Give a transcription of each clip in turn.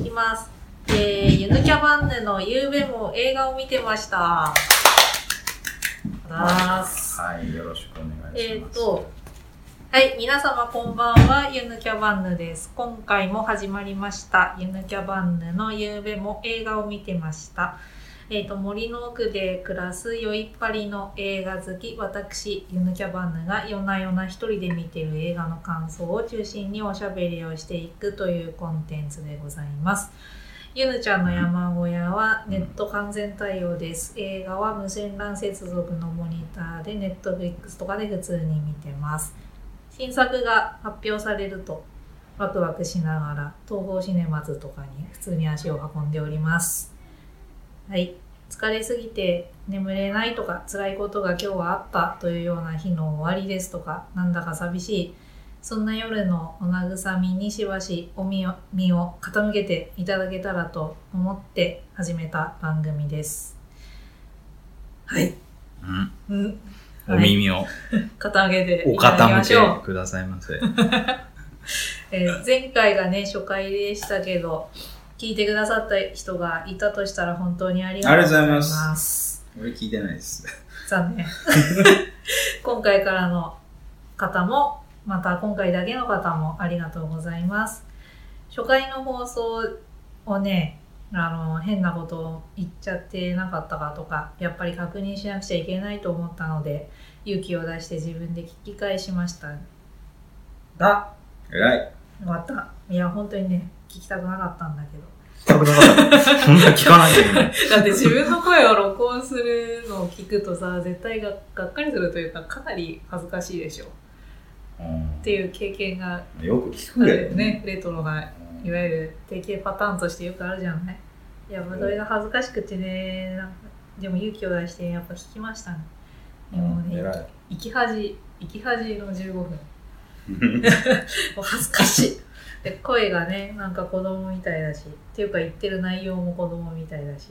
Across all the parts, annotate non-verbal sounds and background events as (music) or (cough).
いきます。えー、ユヌキャバンヌのゆうべも映画を見てました。はい、よろしくお願いします。えっ、と、はい、皆様こんばんは、ゆぬキャバンヌです。今回も始まりました、ゆぬキャバンヌのゆうべも映画を見てました。えっ、と、森の奥で暮らす酔いっぱりの映画好き、私、ゆぬキャバンヌが夜な夜な一人で見てる映画の感想を中心におしゃべりをしていくというコンテンツでございます。ゆぬちゃんの山小屋はネット完全対応です。映画は無線 LAN 接続のモニターでネットフリックスとかで普通に見てます。新作が発表されるとワクワクしながら東宝シネマズとかに普通に足を運んでおります。はい。疲れすぎて眠れないとか辛いことが今日はあったというような日の終わりですとかなんだか寂しいそんな夜のお慰みにしばしお身を身を傾けていただけたらと思って始めた番組です。はい。うん、うん。お耳を (laughs) 傾けておいただきま傾しょう。けくださいませ。(laughs) えー前回がね、初回でしたけど、聞いてくださった人がいたとしたら本当にありがとうございます。俺聞いてないです。残念。(laughs) 今回からの方も、また今回だけの方もありがとうございます。初回の放送をね、あの、変なことを言っちゃってなかったかとか、やっぱり確認しなくちゃいけないと思ったので、勇気を出して自分で聞き返しました。が、偉い。終わった。いや、本当にね、聞きたくなかったんだけど。聞きたくなかった。そんな聞かないけどね。だって自分の声を録音するのを聞くとさ、絶対ががっかりするというか、かなり恥ずかしいでしょ。っていう経験がうんよく聞あるくけどよね。レトロな、いわゆる定型パターンとしてよくあるじゃない。いや、まあそれが恥ずかしくてね、なんかでも勇気を出してやっぱ聞きましたね。でもね、うん偉い。生き恥、生き恥の15分。(laughs) もう恥ずかしい。で声がねなんか子供みたいだしっていうか言ってる内容も子供みたいだし、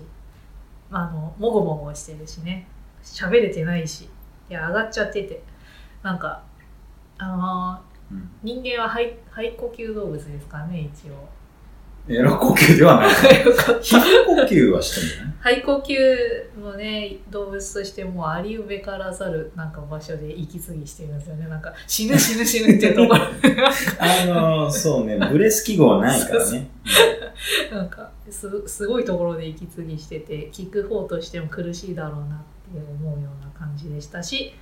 まあ、あのもごもごしてるしね。喋れてないしいや上がっちゃってて。なんかあのーうん。人間は肺肺呼吸動物ですからね一応エラ呼吸ではない。(laughs) 皮膚呼吸はしてんじゃない？た肺呼吸のね動物としてもうありうべからざるなんか場所で息継ぎしてるんですよね。なんか死ぬ死ぬ死ぬっていうところ。あの、そうね、ブレス記号ないからね。なんかすすごいところで息継ぎしてて聞く方としても苦しいだろうなって思うような感じでしたし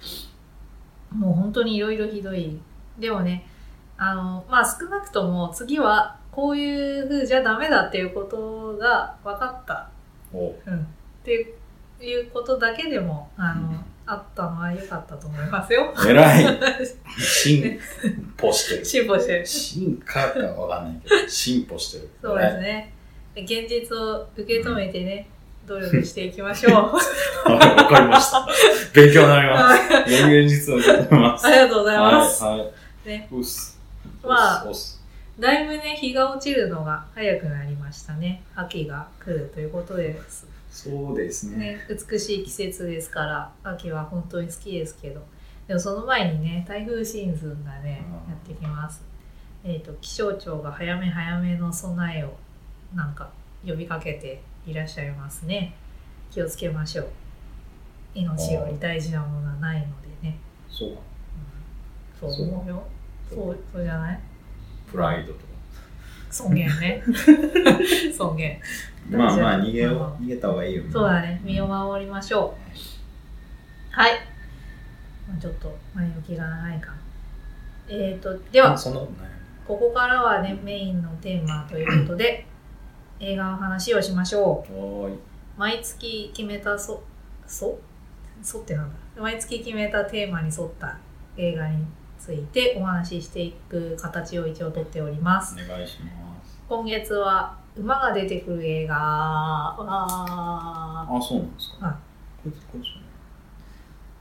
もう本当にいろいろひどい。でもねあのまあ少なくとも次はこういう風じゃダメだっていうことが分かった、おうん、っていうことだけでもあの、うんあったのは良かったと思いますよ。偉い。(laughs) 進歩してる。進歩してる進化かわかんないけど、進歩してる。そうですね。で現実を受け止めてね、努力していきましょう。はい。わかりました。勉強になります。現実を受け止めます。ありがとうございます。はい。はい。ね。まあだいぶね、日が落ちるのが早くなりましたね。秋が来るということです。そうですね。ね、美しい季節ですから、秋は本当に好きですけど。でもその前にね、台風シーズンがね、うんやってきます。えっ、と、気象庁が早め早めの備えをなんか呼びかけていらっしゃいますね。気をつけましょう。命より大事なものはないのでね。そうか。そう思うよ。そう、そうじゃない？プライドとか。尊厳ね。(laughs) 尊厳。まあまあ、逃げよ。逃げた方がいいよ。そうだね。身を守りましょう。はい。まあちょっと前置きが長いかな。えっ、と、では、こ。ここからはね、メインのテーマということで、(coughs) 映画の話をしましょう。毎月決めたそ、そ？そってなんだ毎月決めたテーマに沿った映画についてお話ししていく形を一応とっております。お願いします。今月は馬が出てくる映画。はあ、そうなんですか。はい。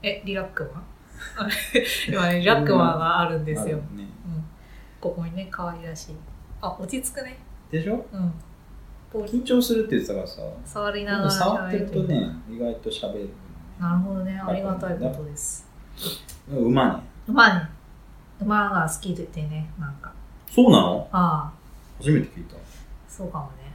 えリラックマ？ン (laughs) 今ねリラックマンがあるんですよ、ね。うん、ここにね可愛らしい。あ落ち着くね。でしょ？うん。緊張するって言ってたからさ。触りでながらも触ってると喋ね、意外と喋る。なるほどね。ありがたいことです。馬ね。馬ね馬が好きでてねなんか。そうなの？ああ。初めて聞いた。そうかもね。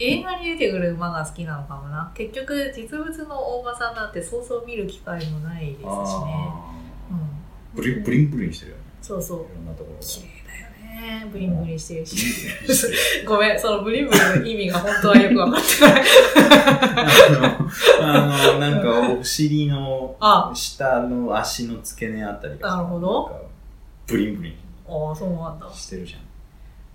映画に出てくる馬が好きなのかもな。結局実物の大馬さんなんてそうそう見る機会もないですしね、あうん、ーブリンブリンブリンしてるよね。そうそう。いろんなところ綺麗だよね。ブリンブリンしてるし。ごめんそのブリンブリンの意味が本当はよく分かってない。(laughs) あの、あのなんかお尻のあ。下の足の付け根あたりが。さなるほどブリンブリン。ああそうなんだ。してるじゃん。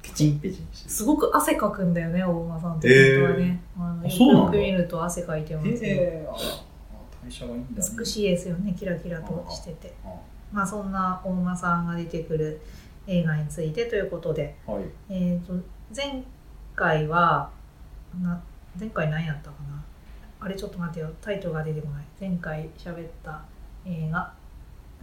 ペチンペチンしてる。すごく汗かくんだよね大馬さんってえー。本当はね、あのあそうなんだ。よく見ると汗かいてますよ、えー、あ代謝がいいんだね。美しいですよねキラキラとしてて。まあそんな大馬さんが出てくる映画についてということで。はい。えー、と前回はな前回何やったかな？あれちょっと待ってよ。タイトルが出てこない。前回喋った映画、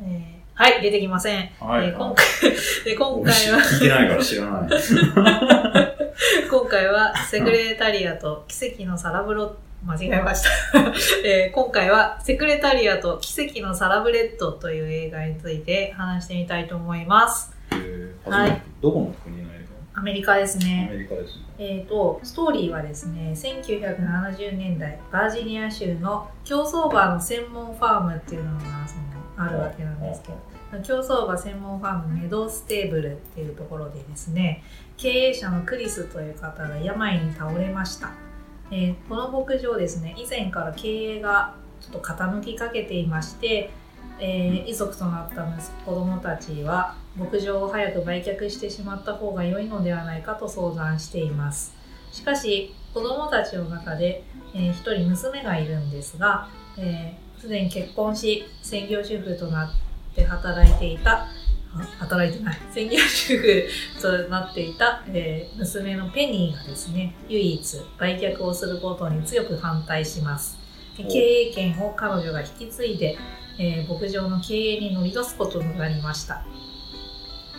えーはい出てきません、はい。えー今回 (laughs) で今回は。聞いてないから知らない。(laughs) 今回はセクレタリアと奇跡のサラブロ間違えました、(laughs) えー今回はセクレタリアと奇跡のサラブレッドという映画について話してみたいと思います。えーはい。どこの国の？映アメリカです画アねメリカですね。えー、とストーリーはですね1970年代バージニア州の競走馬の専門ファームっていうのがそのあるわけなんですけど競走馬専門ファームメドステーブルっていうところでですね経営者のクリスという方が病に倒れました、えーこの牧場ですね以前から経営がちょっと傾きかけていまして、えー遺族となった息子子供たちは牧場を早く売却してしまった方が良いのではないかと相談しています。しかし子供たちの中で、えー一人娘がいるんですがすで、に結婚し専業主婦となって働いていたあ働いてない。専業主婦となっていた、えー娘のペニーがですね唯一売却をすることに強く反対します。で経営権を彼女が引き継いで、えー牧場の経営に乗り出すことになりました。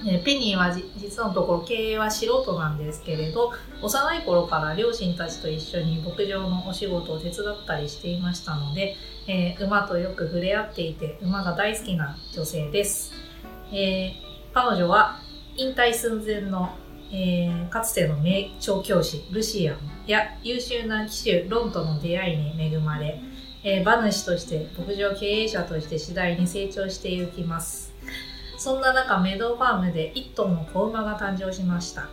えーペニーはじ実のところ経営は素人なんですけれど幼い頃から両親たちと一緒に牧場のお仕事を手伝ったりしていましたので、えー馬とよく触れ合っていて馬が大好きな女性です、えー彼女は引退寸前の、えーかつての名調教師ルシアンや優秀な騎手ロンとの出会いに恵まれ、え馬主として牧場経営者として次第に成長していきます。そんな中、メドファームで1頭の子馬が誕生しました。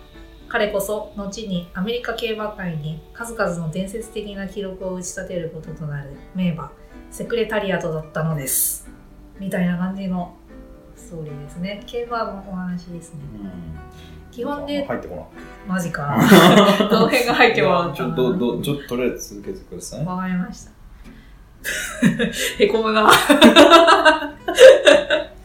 彼こそ、後にアメリカ競馬界に数々の伝説的な記録を打ち立てることとなる名馬、セクレタリアトだったのです。みたいな感じのストーリーですね。競馬のお話ですね。基本で、入ってこマジか。どの辺が入ってもらない。ちょったなどどちょっととりあえず続けてください。わかりました。(laughs) へこむな。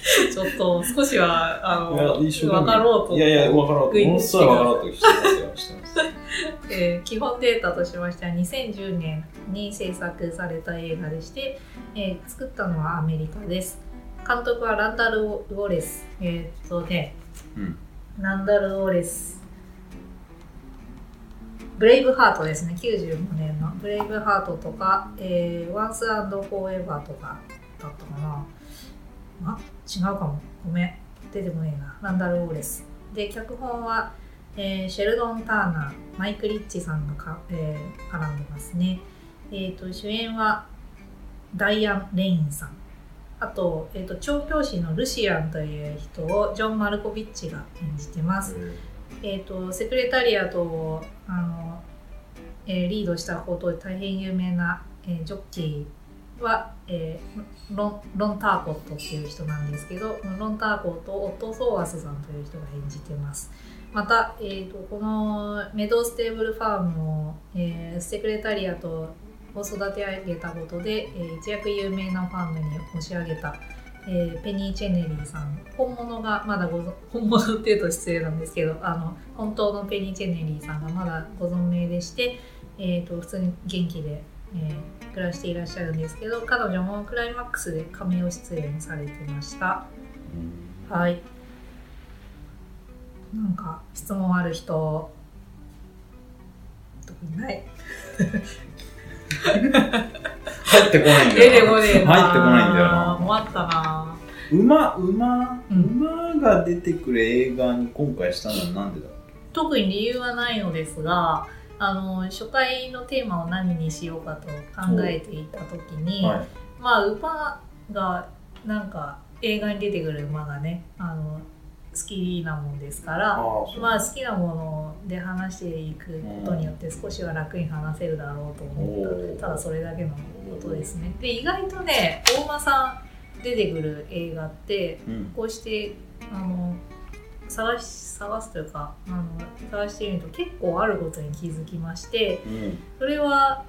(laughs) ちょっと少しは、あの、一生懸命わかろうと。いやいや、わかろうと。ものすごいわかろうとしてますよ。してます。(laughs) えー基本データとしましては2010年に制作された映画でして、えー作ったのはアメリカです監督はランダル・ウォレスえーっとねうん。ランダル・ウォレスブレイブハートですね95年のブレイブハートとか、えー、ワンスフォーエバーとかだったかなあ違うかもごめん出てこねえなランダル・ウォレスで脚本はえーシェルドン・ターナー、マイク・リッチさんがか、えー絡んでますね。えー、と主演はダイアン・レインさん。あと,、えー、と調教師のルシアンという人をジョン・マルコビッチが演じてます。えー、とセクレタリアトをあの、えーリードしたことで大変有名な、えージョッキーは、えーロンロン・ターコットっていう人なんですけどロン・ターコットをオット・ソーアスさんという人が演じてます。また、えー、とこのメドステーブルファームを、えーセクレタリアトを育て上げたことで、えー一躍有名なファームに押し上げた、えーペニー・チェネリーさん本物がまだご本物っていうと失礼なんですけどあの本当のペニー・チェネリーさんがまだご存命でして、えー、と普通に元気で、えー暮らしていらっしゃるんですけど彼女もクライマックスでカメオ出演されてました。はい。なんか質問ある人？特にない。入ってこないんだよな。入ってこないんだよな。困ったな。馬、馬、うん馬が出てくる映画に今回したのはなんでだっ特に理由はないのですが、あの初回のテーマを何にしようかと考えていた時に、はい。まあ馬がなんか映画に出てくる馬がねあの好きなもんですからまあ好きなもので話していくことによって少しは楽に話せるだろうと思おっー。たただそれだけのことですね。で意外とね大間さん出てくる映画ってうん。こうしてあの探し探すというかあの探してみると結構あることに気づきましてうん。それは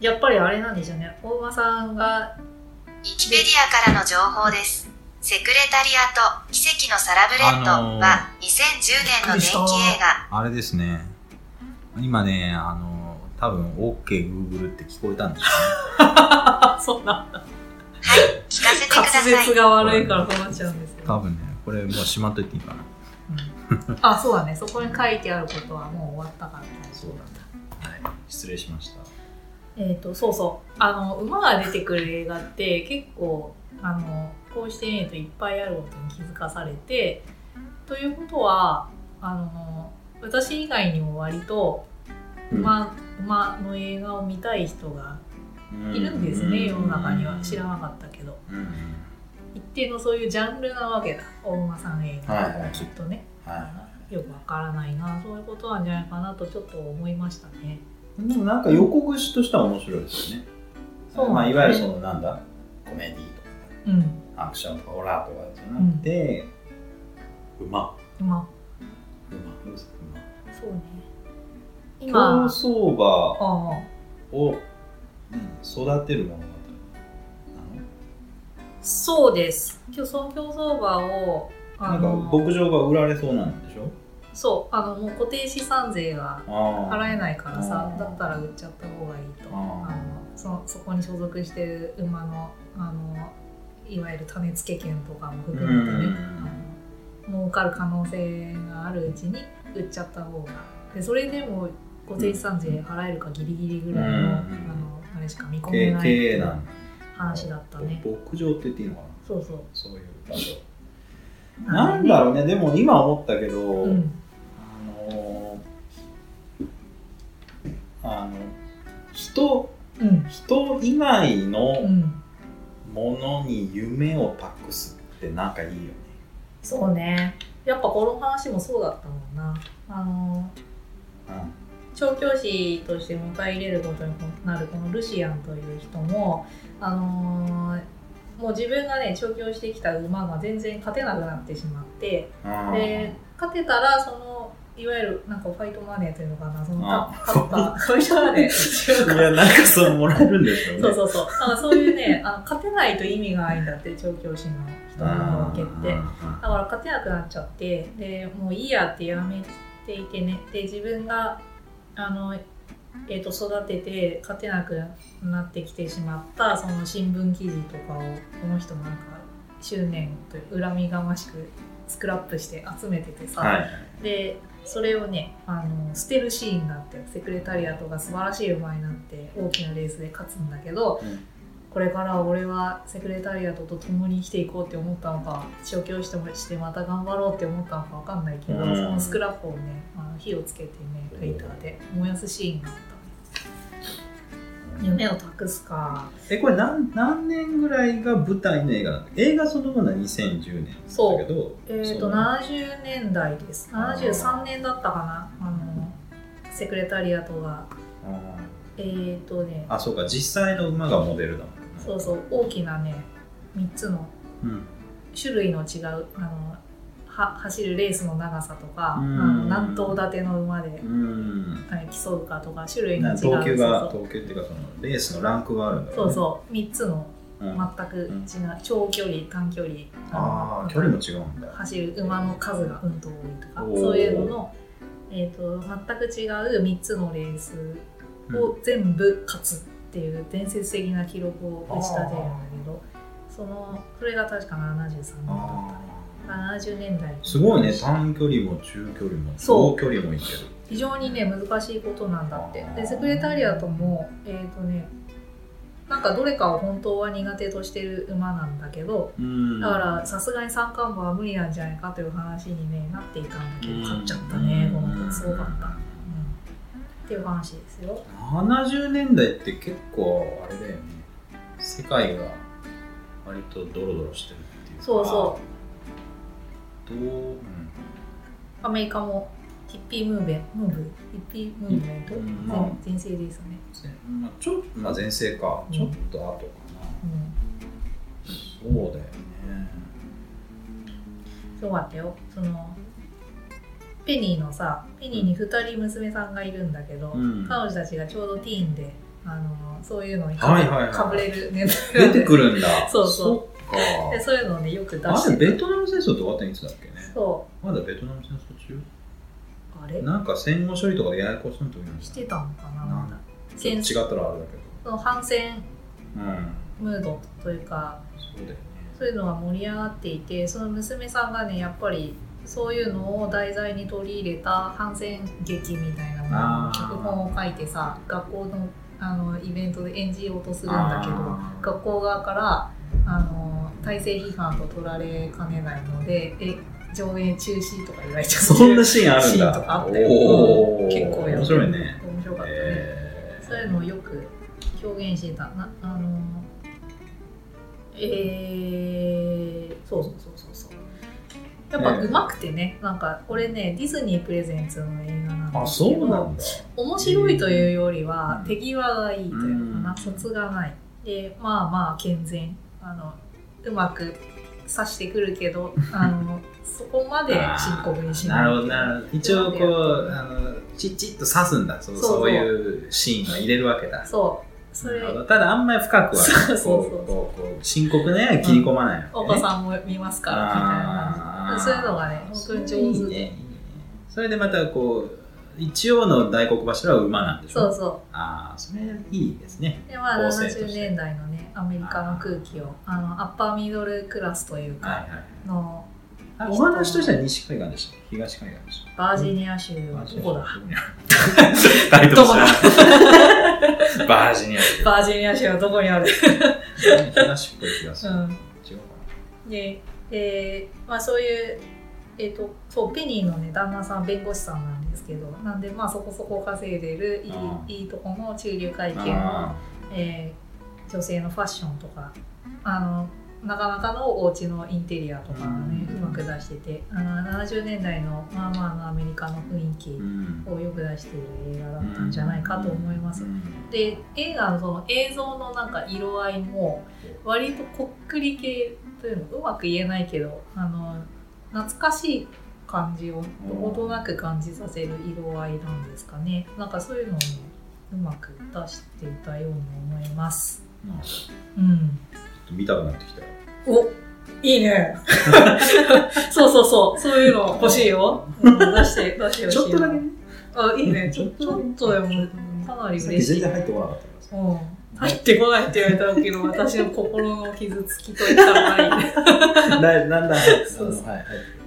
やっぱりあれなんでしょうね大間さんがウィキペディアからの情報です。セクレタリアと奇跡のサラブレッドあのーは2010年の電気映画。あれですね。今ね、あの、多分 OKGoogle って聞こえたんでしょあそうなんだ聞かせてくだ滑さい。舌が悪いからそうなっちゃうんですよ、う多分ね、これもうしまっといていいかな。うん。あそうだね。そこに書いてあることはもう終わったから大丈夫。だはい。失礼しました。えっ、とそうそう。あの馬が出てくる映画って結構あのこうしてみるといっぱいあることに気づかされてということはあの私以外にも割と馬,、馬の映画を見たい人がいるんですね、世の中には。知らなかったけど。一定のそういうジャンルなわけだ大馬さん映画はいはいきっとね、はよくわからないなそういうことなんじゃないかなとちょっと思いましたねい。でもなんか横串としては面白いですよね。そうまあ、いわゆるそのなんだコメディとかうんアクションとかホラーとかじゃなくて、馬。馬馬。馬。そうね競今走馬を育てる物語なのそうです。競争競走馬をあなんかの牧場が売られそうなんでしょ？そうあのもう固定資産税があ払えないからさだったら売っちゃった方がいいと。あのそそこに所属してる馬のあのいわゆる種付け権とかも含めてねう儲かる可能性があるうちに売っちゃった方が。でそれでも固定資産税払えるかギリギリぐらいの,、うん。あのあれしか見込め経ない。経営なん話だったね。牧場って言っていいのかな？そうそう。そういう場所なんだろうね。でも今思ったけど、うん。あのあの人うん。人以外のうん。ものに夢を託すってなんかいいよね、そうね。やっぱこの話もそうだったもんな。あの調教師として迎え入れることになるこのルシアンという人もあのーもう自分がね調教してきた馬が全然勝てなくなってしまってうんで勝てたらそのいわゆるなんかファイトマネーというのかなそのあ勝ったファイトマネーいやなんかそうもらえるんですよね。そうそうそう。だそういうねあの勝てないと意味がないんだって調教師の人のわけって。だから勝てなくなっちゃってでもういいやってやめていてね。で自分があの、えー、と育てて勝てなくなってきてしまったその新聞記事とかをこの人なんか執念という恨みがましくスクラップして集めててさ、はい。でそれをねあの捨てるシーンがあってセクレタリアとか素晴らしい馬になって大きなレースで勝つんだけど、うん。これから俺はセクレタリアとと共に生きていこうって思ったのか調教師としてまた頑張ろうって思ったのかわかんないけど、うん。そのスクラップをねあの火をつけてねライターで燃やすシーンがあったね夢を託すか。えこれ何何年ぐらいが舞台の映画なんだ映画そのものは2010年だけどえっ、とその70年代です。73年だったかな？あのセクレタリアとがあえっ、ー、とね。ーあそうか。実際の馬がモデルだもんね。そうそう。大きなね3つのうん。種類の違うあのは走るレースの長さとか、うん。あの何頭立ての馬でうん。競うかとか種類の違う。等級がそう等級っていうかそのレースのランクがあるんだそうそう。そう3つのうん。全く違う、長距離短距離。のああ距離も違うんだ。走る馬の数がうんと多いとかそういうのの、えー、と全く違う3つのレースを全部勝つっていう伝説的な記録を打ち立てるんだけどそのそれが確か73年だったね。あ70年代ーすごいね。短距離も中距離も長距離もいける。非常にね難しいことなんだって。でセクレタリアともえっ、とねなんかどれかを本当は苦手としてる馬なんだけどうん。だからさすがに三冠馬は無理なんじゃないかという話に、ね、なっていたんだけどうん。勝っちゃったねこの子。すごかった、っていう話ですよ。70年代って結構あれだよね。世界が割とドロドロしてるっていうか。そうそうどう、うんアメリカもヒッピームーブメムーブヒッピームーブメント、うん。まあ。全全盛ですね、せまあ、ちょっとまあ前世か、うん。ちょっと後かな。うん、そうだよね。すごかったよ。そのペニーのさペニーに2人娘さんがいるんだけど、うん。彼女たちがちょうどティーンであのそういうのにか,、はいはいはい出てくるんだ。(laughs) そうそうでそういうのをねよく出あしてれベトナム戦争って終わったのいつだっけね？そまだベトナム戦争中？うあれ？なんか戦後処理とかややこしいの時なんだしてたのかななんまだ。ちょっと違ったらあれだけその反戦どうんムードというか。そうだよね。そういうのが盛り上がっていてその娘さんがねやっぱりそういうのを題材に取り入れた反戦劇みたいな脚本を書いてさ学校のあのイベントで演じようとするんだけど学校側からあの体制批判と取られかねないのでえ上映中止とか言われちゃう。そんなシーンあるんだ。シーンとかあったよ。結構やってる面白いね。面白かったね、えそういうのをよく表現してた。なあのえー、そうそうそうそうそう。やっぱええうまくてね、なんかこれねディズニープレゼンツの映画なんですけどそうなんだ。面白いというよりはうん。手際がいいというかな、うん。がない。でまあまあ健全あのうまく刺してくるけど (laughs) あのそこまで深刻にしない。なるほどな。るほど一応こうあのちっちっと刺すんだ。そうそうそう。そういうシーンを入れるわけだ。そう。それただあんまり深くはそうそうそう。こうこうこう深刻ね切り込まないわけね。お子さんも見ますからみたいな。そういうのがね本当に上手いいねそれでまたこう一応の大黒柱は馬なんでしょ？そうそああそれいいですね。うでまあ構成として。70年代のねアメリカの空気をあのアッパーミドルクラスというかはいはい。お話としては西海岸でした東海岸でした。バージニア州どこだ。タイトルどこだ？バージニア州。バージニア州はどこにある？東っぽい気がする、うん。違うかで、えーまあ、そういう、えー、とそうペニーの、ね、旦那さん弁護士さんなんですけどなんで、まあ、そこそこ稼いでるいあいいいとこの中流階な級のあ、えー女性のファッションとかあのなかなかのお家のインテリアとかがねうまく出しててあの70年代のまあまあのアメリカの雰囲気をよく出している映画だったんじゃないかと思います。うん。で映画のその映像のなんか色合いも割とこっくり系というのうまく言えないけどあの懐かしい感じをどことなく感じさせる色合いなんですかね。なんかそういうのをねうまく出していたように思いますうん。見たくなってきたよ。おいいね。(laughs) そうそうそう。そういうの欲しいよ、うん、出して出してほしいちょっとだけね。あいいね。(laughs) ちょちょっとでもかなり嬉しい。全然入ってこなかったからさ。うん。入ってこないって言われたけど、私の心の傷つきといったらいい。(laughs) ね。だだんだ。んそうそう。はいはい。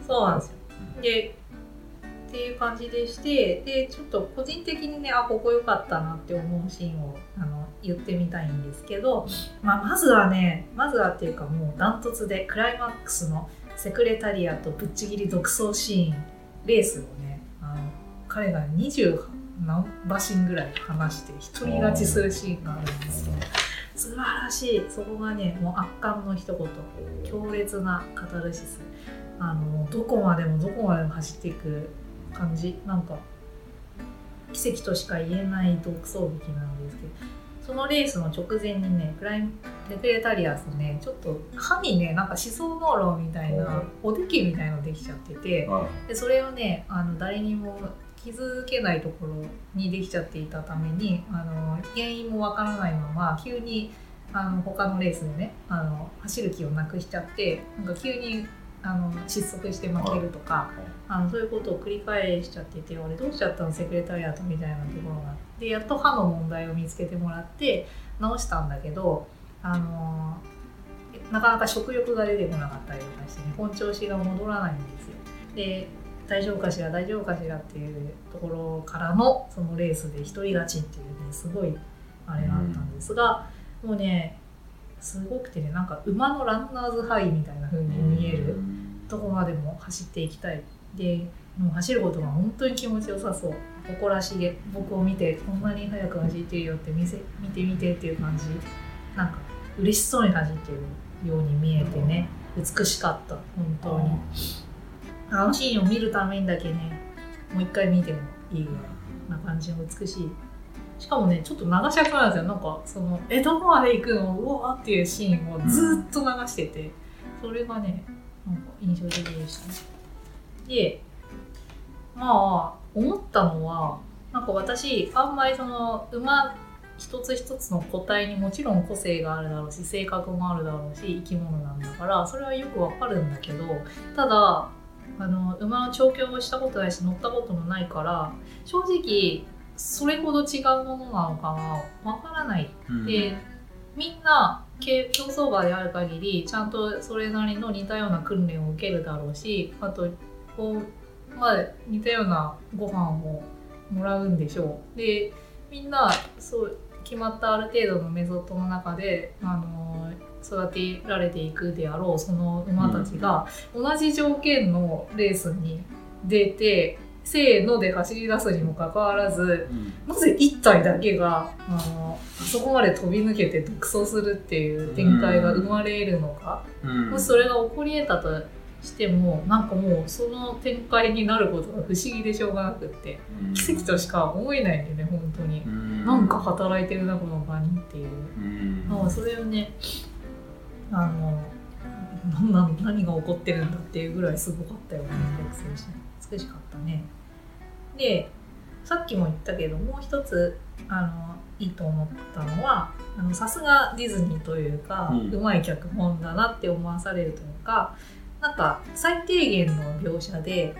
そうなんですよ。で、っていう感じでして、で、ちょっと個人的にね、あ、ここ良かったなって思うシーンをあの言ってみたいんですけど、まあ、まずはね、まずはっていうかもうダントツでクライマックスのセクレタリアとぶっちぎり独走シーン、レースをね、あの彼が20何馬身ぐらい離して一人勝ちするシーンがあるんですよ。素晴らしい。そこがねもう圧巻の一言。強烈なカタルシス。あのどこまでもどこまでも走っていく感じ。なんか奇跡としか言えない独走劇なんですけど。そのレースの直前にねクライムデクレタリアスねちょっと歯にねなんか思想脳論みたいなおできみたいのできちゃっててでそれをねあの誰にも気づけないところにできちゃっていたためにあの原因もわからないまま急にあの他のレースでねあの走る気をなくしちゃってなんか急にあの失速して負けるとか、あのそういうことを繰り返しちゃってて俺どうしちゃったのセクレタリアートみたいなところがあってやっと歯の問題を見つけてもらって直したんだけどあのなかなか食欲が出てこなかったりとかしてね本調子が戻らないんですよ。で大丈夫かしら大丈夫かしらっていうところからのそのレースで一人勝ちっていうねすごいあれがあったんですが、もうねすごくてねなんか馬のランナーズハイみたいな風に見えるどこまでも走っていきたい。でもう走ることが本当に気持ちよさそう。誇らしげ僕を見てこんなに速く走ってるよって見せ見て見てっていう感じ。なんか嬉しそうに走ってるように見えてね。美しかった。本当に。あのシーンを見るためにだけねもう一回見てもいいぐらいな感じの美しいしかもねちょっと長尺なんですよ。なんかそのえどこまで行くのうわーっていうシーンをずっと流してて、それがねなんか印象的でしたね。でまあ思ったのはなんか私あんまりその馬一つ一つの個体にもちろん個性があるだろうし性格もあるだろうし生き物なんだからそれはよくわかるんだけどただあの馬の調教をしたことないし乗ったこともないから正直それほど違うものなのかなわからないうん。でみんなけ競走馬である限りちゃんとそれなりの似たような訓練を受けるだろうしあとこう、まあ、似たようなご飯をもらうんでしょう。でみんなそう決まったある程度のメソッドの中であの育てられていくであろうその馬たちが同じ条件のレースに出てせーので走り出すにもかかわらずうん。なぜ1体だけがあのあそこまで飛び抜けて独走するっていう展開が生まれるのか、うん。もしそれが起こり得たとしてもなんかもうその展開になることが不思議でしょうがなくって奇跡としか思えないんだよね本当に、うん。なんか働いてるなこの場にっていう、うん。まあそれをねあのなんなん何が起こってるんだっていうぐらいすごかったよね独走して美しかったねでさっきも言ったけどもう一つあのいいと思ったのはあのさすがディズニーというか、ううんまい脚本だなって思わされるというかなんか最低限の描写で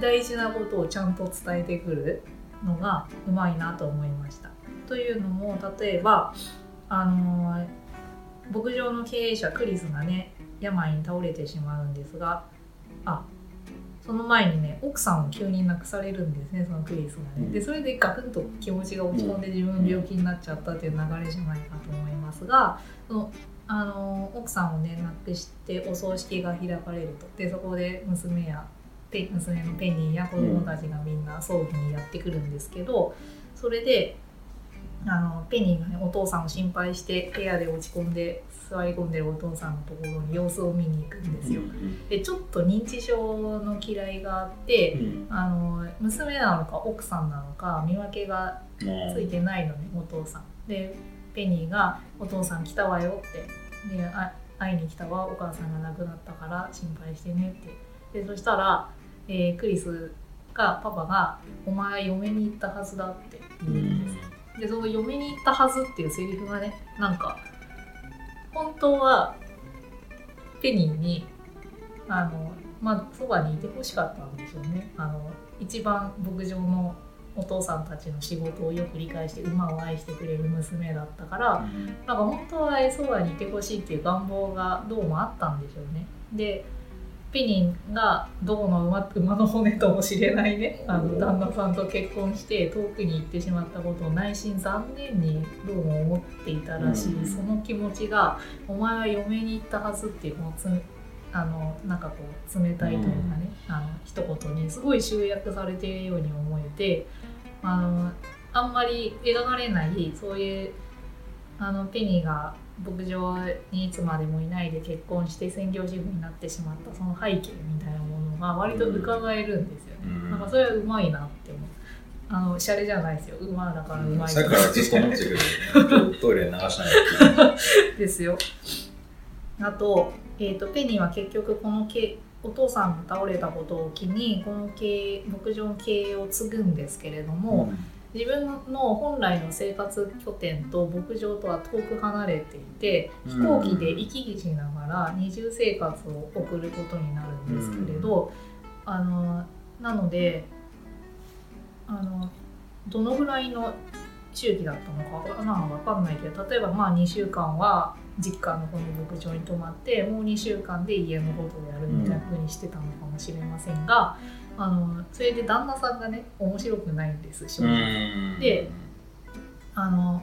大事なことをちゃんと伝えてくるのがうまいなと思いました。というのも例えばあの牧場の経営者クリスがね病に倒れてしまうんですがあその前にね奥さんを急に亡くされるんですねそのクリスがね。でそれでガクンと気持ちが落ち込んで自分病気になっちゃったっていう流れじゃないかと思いますがそのあの奥さんをね亡くしてお葬式が開かれると。でそこで娘やペ娘のペニーや子供たちがみんな葬儀にやってくるんですけどそれであのペニーがねお父さんを心配して部屋で落ち込んで座り込んでるお父さんのところに様子を見に行くんですよ。でちょっと認知症の嫌いがあってうん。あの娘なのか奥さんなのか見分けがついてないのねお父さん。でペニーが「お父さん来たわよ」って。であ会いに来たわお母さんが亡くなったから心配してねって。でそしたら、えークリスがパパが「お前嫁に行ったはずだ」って言うんです。でその嫁に行ったはずっていうセリフがねなんか本当はペニーにあのまあそばにいてほしかったんでしょうね。あの一番牧場のお父さんたちの仕事をよく理解して馬を愛してくれる娘だったからなんか本当はそばにいてほしいっていう願望がどうもあったんでしょうね。でペニンがどこの馬馬の骨ともしれないね。あの旦那さんと結婚して遠くに行ってしまったことを内心残念にどうも思っていたらしい、うん。その気持ちが「お前は嫁に行ったはず」っていうもうつあのなんかこう冷たいというかね、あの一言にすごい集約されているように思えてあのあんまり描かれないそういうあのペニーが牧場にいつまでもいないで結婚して専業主婦になってしまったその背景みたいなものが割と伺えるんですよね、うん。なんかそれはうまいなって思う。あのシャレじゃないですよ。馬だからうまいさっきからずっと思ってるけど、トイレ流しないですよ。あと,、えー、とペニーは結局このけお父さんが倒れたことを機にこの経営牧場の経営を継ぐんですけれども、自分の本来の生活拠点と牧場とは遠く離れていて飛行機で行き来しながら二重生活を送ることになるんですけれど、あのなのであのどのぐらいの周期だったのかまあ分かんないけど例えばまあ2週間は実家のこの牧場に泊まってもう2週間で家のことをやるみたいな風にしてたのかもしれませんが、あのそれで旦那さんがね面白くないんです正直。うん。であの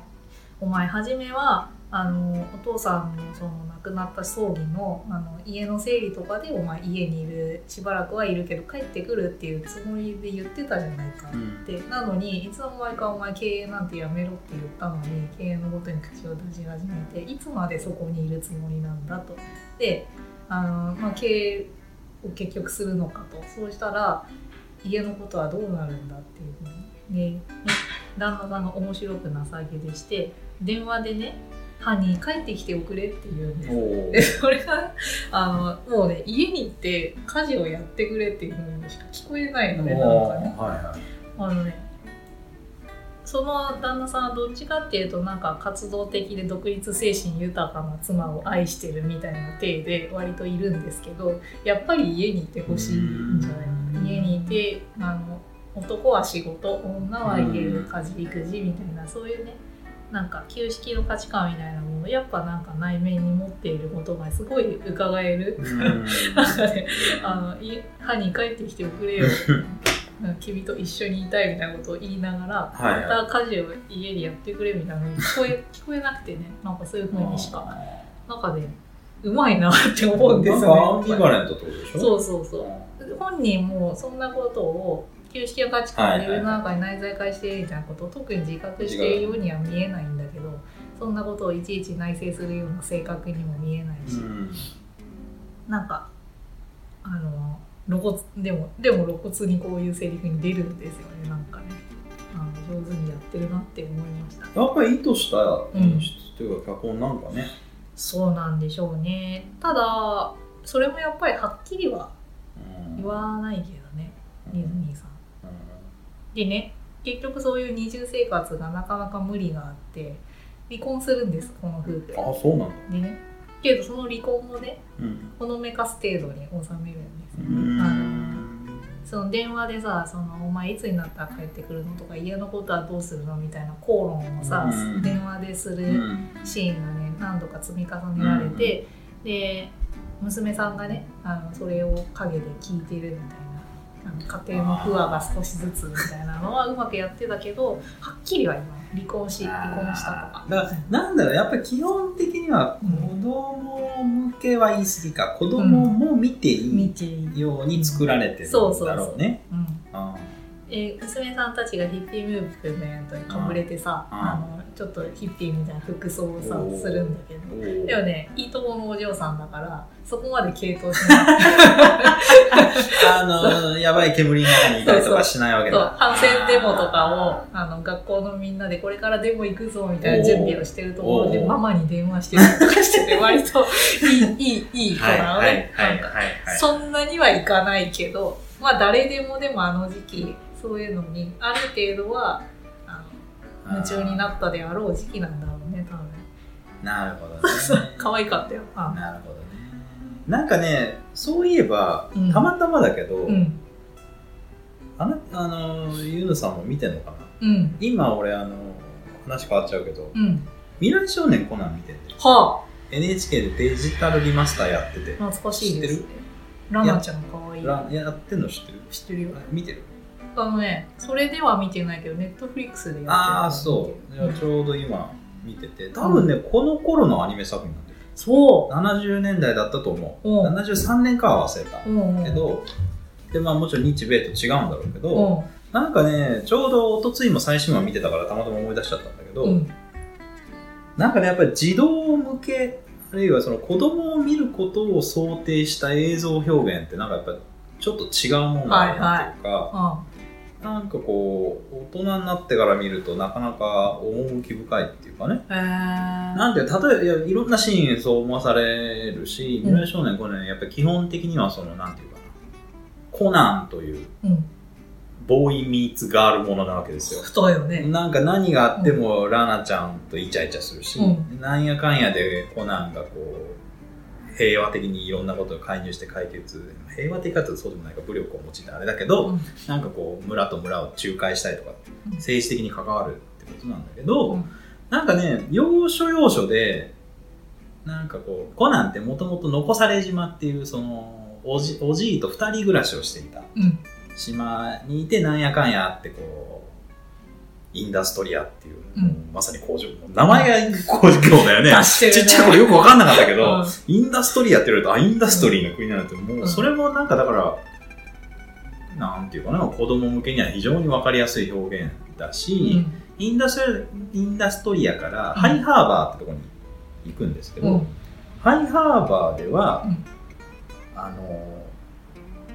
お前初めはあのお父さんのその亡くなった葬儀のあの家の整理とかでお前家にいるしばらくはいるけど帰ってくるっていうつもりで言ってたじゃないか。って、なのにいつの間にかお前経営なんてやめろって言ったのに経営のことに口を出し始めていつまでそこにいるつもりなんだと。であの、まあ、経営を結局するのかと。そうしたら家のことはどうなるんだっていうふうに、ね。ね、旦那さんが面白くなさげでして電話でね犯人帰ってきておくれって言うんです。おでそれがあのもうね家に行って家事をやってくれっていうふうにしか聞こえないのでなんかね。はいはい。あのねその旦那さんはどっちかっていうとなんか活動的で独立精神豊かな妻を愛してるみたいな体で割といるんですけどやっぱり家にいてほしいんじゃない家にいてあの男は仕事女は家で家事育児みたいなそういうねなんか旧式の価値観みたいなものをやっぱなんか内面に持っていることがすごい伺える。うん。なんかねあのい歯に帰ってきておくれよ (laughs) 君と一緒にいたいみたいなことを言いながら、はいはいまた家事を家でやってくれみたいなのに (laughs) 聞こえ聞こえなくてねなんかそういうふうにしかなんかねうまいなって思うんですよねそうそうそう。本人もそんなことを旧式の価値観で世の中に内在化しているみたいなことを特に自覚しているようには見えないんだけどそんなことをいちいち内省するような性格にも見えないし、うん。なんかあの露骨でもでも露骨にこういうセリフに出るんですよねなんかね。あの上手にやってるなって思いました。やっぱり意図したん。演出というか脚本なんかね、そうなんでしょうね。ただそれもやっぱりはっきりはうん。言わないけどねディズニーさん。うでね結局そういう二重生活がなかなか無理があって離婚するんですこの夫婦。んあそうなんだ。でねけどその離婚もねうん。ほのめかす程度に収めるんで。すよ、うんあのその電話でさその「お前いつになったら帰ってくるの?」とか「家のことはどうするの?」みたいな口論をさ、うん電話ですうるんシーンがね何度か積み重ねられて、で娘さんがねあのそれを陰で聞いてるみたいな家庭の不和が少しずつみたいなのはうまくやってたけどはっきりは言わない離婚し離婚したとか。だからなんだろうやっぱり基本的にはうん子供向けは言い過ぎか。子供も見てい見いように作られてるんだそうそうそうろう。ね。うん。あえー娘さんたちがヒッピームーブメントにかぶれてさ、うん。あのちょっとヒッピーみたいな服装をさするんだけど。ー。でもねいいとものお嬢さんだからそこまで傾倒しない。あのやばい煙の中にいたりとかしないわけだ。反戦デモとかをあの学校のみんなでこれからデモ行くぞみたいな準備をしてるところでおー。ママに電話してたりとかしてて割といいいいいい子はいなのはいね。そんなにはいかないけどまあ誰でもでもあの時期そういうのにある程度は夢中になったであろう時期なんだろうね多分なるほどね。(laughs) 可愛かったよ。あなるほどね。なんかね、そういえば、うん。たまたまだけど、うん。あの、あの、ゆぬさんも見てんのかな？うん。今俺、あの、話変わっちゃうけど、うん。未来少年コナン見てて、は NHK でデジタルリマスターやってて、あ懐かしいです知ってラナちゃん可愛い。らやってんの知ってる？知ってるよ。あ見てる？あのねそれでは見てないけどネットフリックスでやってる。ああ、そう。ちょうど今見てて、多分ね、この頃のアニメ作品なんだよ。そ70年代だったと思う。うん。73年かは忘れた。ううんうん。けど、で、まあもちろん日米と違うんだろうけど、うん。なんかね、ちょうど一昨日も最新話見てたからたまたま思い出しちゃったんだけど、うん。なんかね、やっぱり児童向け、あるいはその子供を見ることを想定した映像表現ってなんかやっぱりちょっと違うもんだなっていうか、あなんかこう、大人になってから見るとなかなか趣深いっていうかね、へえなんて例えばいやいろんなシーンそう思わされるし、うん。未来少年これね、やっぱり基本的にはその、なんていうかな、コナンといううん。ボーイミーツガールものなわけですよ。太いよね。なんか何があってもラナちゃんとイチャイチャするし、うなんやかんやでコナンがこう平和的にいろんなことを介入して解決平和的かというとそうでもないか武力を用いてあれだけど、うん。なんかこう村と村を仲介したりとかうん。政治的に関わるってことなんだけど、うん。なんかね要所要所でなんかこうコナンってもともと残され島っていうそのおじおじいと二人暮らしをしていた。うん。島にいてなんやかんやあってこうインダストリアっていう、うん。まさに工場。名前が工場だよね。(laughs) ね。ちっちゃい頃よくわかんなかったけど、うん。インダストリアって言われると、あ、インダストリーの国なんて、もうそれもなんかだから、なんていうかな、子供向けには非常にわかりやすい表現だし、インダストリアインダストリアからハイハーバーってところに行くんですけど、うん。ハイハーバーでは、うん。あの、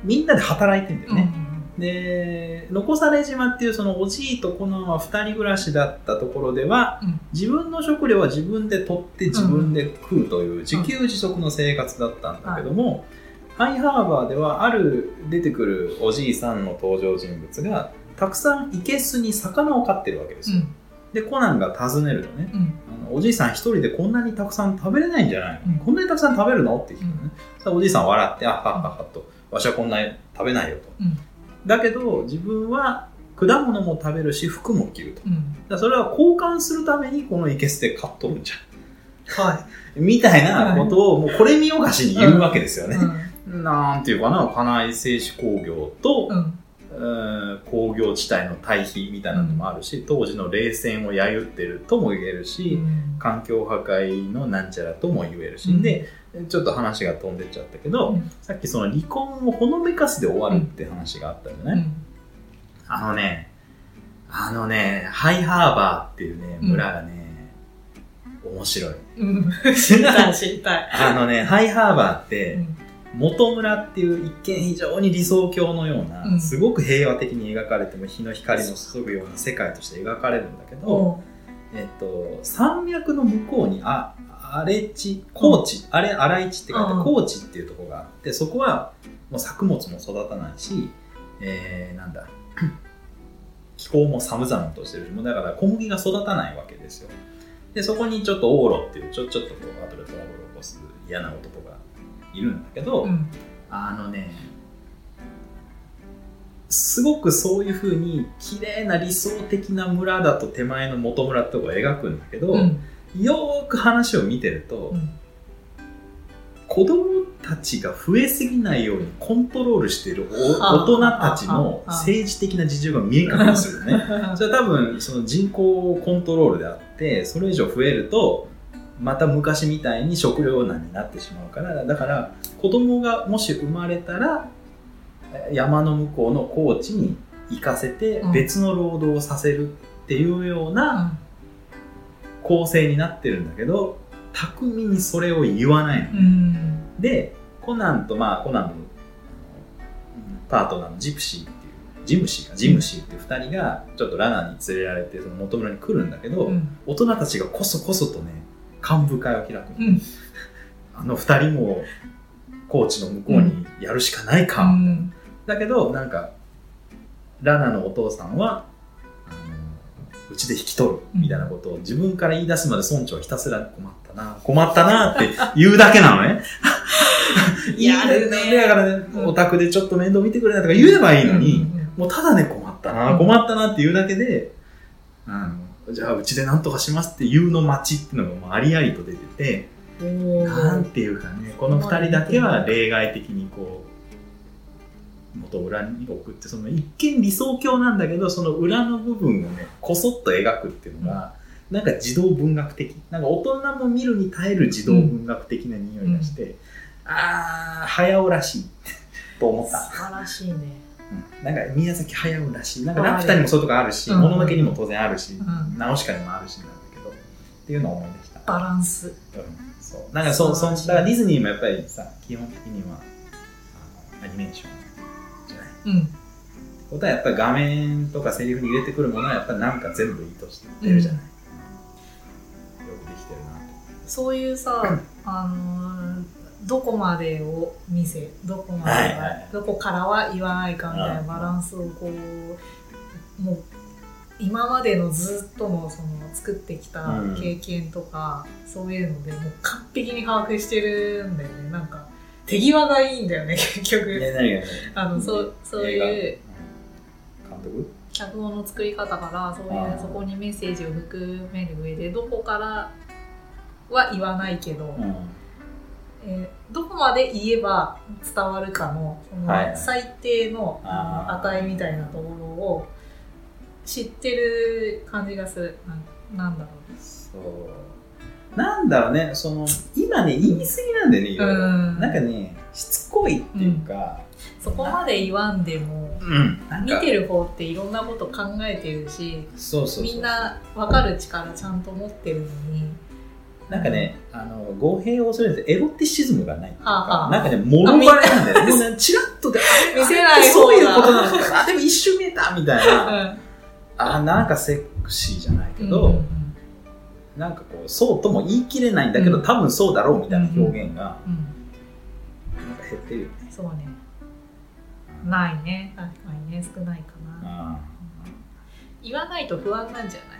みんなで働いてんだよね。で、残され島っていうそのおじいとコナンは二人暮らしだったところでは、うん。自分の食料は自分で取って自分で食うという自給自足の生活だったんだけども、ハイハーバーではある出てくるおじいさんの登場人物がたくさん生けすに魚を飼ってるわけですよ。で、コナンが尋ねるとね、うん。あのおじいさん一人でこんなにたくさん食べれないんじゃない？の、うん。こんなにたくさん食べるの？って聞くのね。おじいさん笑って、あはっはっはっと、わしはこんなに食べないよと。うんだけど、自分は果物も食べるし、服も着ると。うん。らそれは交換するためにこのいけすで買っとるんじゃん。は (laughs) みたいなことを、もうこれ見よがしに言うわけですよい。ね。うん。なんていうかな、家内製紙工業と、うん。うん工業地帯の対比みたいなのもあるし、当時の冷戦を揶揄ってるとも言えるし、環境破壊のなんちゃらとも言えるし、うん。でちょっと話が飛んでっちゃったけど、うん。さっきその離婚をほのめかすで終わるって話があったじゃない、うん。あのねあのねハイハーバーっていうねうん。村がね、面白い。うん。知りた？い知りたい。あのねハイハーバーっうてん。元村っていう一見非常に理想郷のような、うん。すごく平和的に描かれても日の光の注ぐような世界として描かれるんだけど、おえっと、山脈の向こうにあ荒れ地高地、あれ荒い地って書いてうん。高地っていうところがあってそこはもう作物も育たないし、えー、なんだ (clears throat) 気候も寒々としてるしもうだから小麦が育たないわけですよ。でそこにちょっとオーロっていうちょちょっとこう後でトラブルを起こす嫌な男がいるんだけど、うん。あのねすごくそういうふうに綺麗な理想的な村だと手前の元村ってとこを描くんだけど、うんよーく話を見てると、うん。子供たちが増えすぎないようにコントロールしている大人たちの政治的な事情が見え隠れする。ね。(laughs) それは多分その人口コントロールであってそれ以上増えるとまた昔みたいに食糧難になってしまうからだから子供がもし生まれたらえ山の向こうの高地に行かせてうん。別の労働をさせるっていうような構成になってるんだけど巧みにそれを言わないの。うん。でコナンとまあコナンのパートナーのジプシーっていうジムシーかジムシーっていう2人がちょっとラナに連れられてその元村に来るんだけど、うん。大人たちがこそこそとね幹部会を開くの、うん。(laughs) あの2人も高知の向こうにやるしかないか、うん。だけどなんかラナのお父さんはうちで引き取るみたいなことを自分から言い出すまで村長はひたすら困ったな (laughs) 困ったなって言うだけなのね。(laughs) やるね。だからねうん。お宅でちょっと面倒見てくれないとか言えばいいのに、うんもうただね困ったな、うん。困ったなって言うだけで、あのじゃあうちでなんとかしますっていうの待ちっていうのがもうありありと出てて、なんていうかね、この二人だけは例外的にこう、元裏に送って、その一見理想郷なんだけど、その裏の部分をね、こそっと描くっていうのが、なんか児童文学的。なんか大人も見るに耐える児童文学的な匂いがして、あー、早尾らしいと思った。素晴らしいね。うんなんか宮崎駿らしい。なんかラピュタにもそういうとこあるし、うんもののけにも当然あるし、うんナウシカにもあるしなんだけど、っていうのを思い出した。バランス。うんそう。なんかそう、そう、だからディズニーもやっぱりさ、基本的には、あのアニメーション。うん。ことはやっぱり画面とかセリフに入れてくるものはやっぱりなんか全部意図して出るじゃない。よくできてるなと。そういうさ、あのーどこまでを見せ、どこまでは、はいはいどこからは言わないかみたいなうんバランスをこう、もう、今までのずっとのその作ってきたうん経験とか、そういうのでもう完璧に把握してるんだよね。なんか、手際がいいんだよね、(laughs) 結局。え、何があの、そう、そういう、監督？脚本の作り方からそういうそこにメッセージを含める上でどこからは言わないけど、うん。えーどこまで言えば伝わるかのその最低の値みたいなところを知ってる感じがする。ななんだろそうなんだろうねその今ね言い過ぎなんだよねいろいろ。うんなんかねしつこいっていうか、うそこまで言わんでもうん。見てる方っていろんなこと考えてるしそうそうみんな分かる力ちゃんと持ってるのに。なんかね、あの語弊を恐れずエロティシズムがない。なんかね、もろバレなんだよね。もうね、チラッとで、見せないそういうことなのか。あ、でも一瞬見えたみたいな。うん。あ、なんかセクシーじゃないけうん。ど、なんかこう、そうとも言い切れないんだけど、うん。多分そうだろうみたいな表現が、うん。なんか減ってるよね。そうね。ないね。確かにね。少ないかな。あ言わないと不安なんじゃない？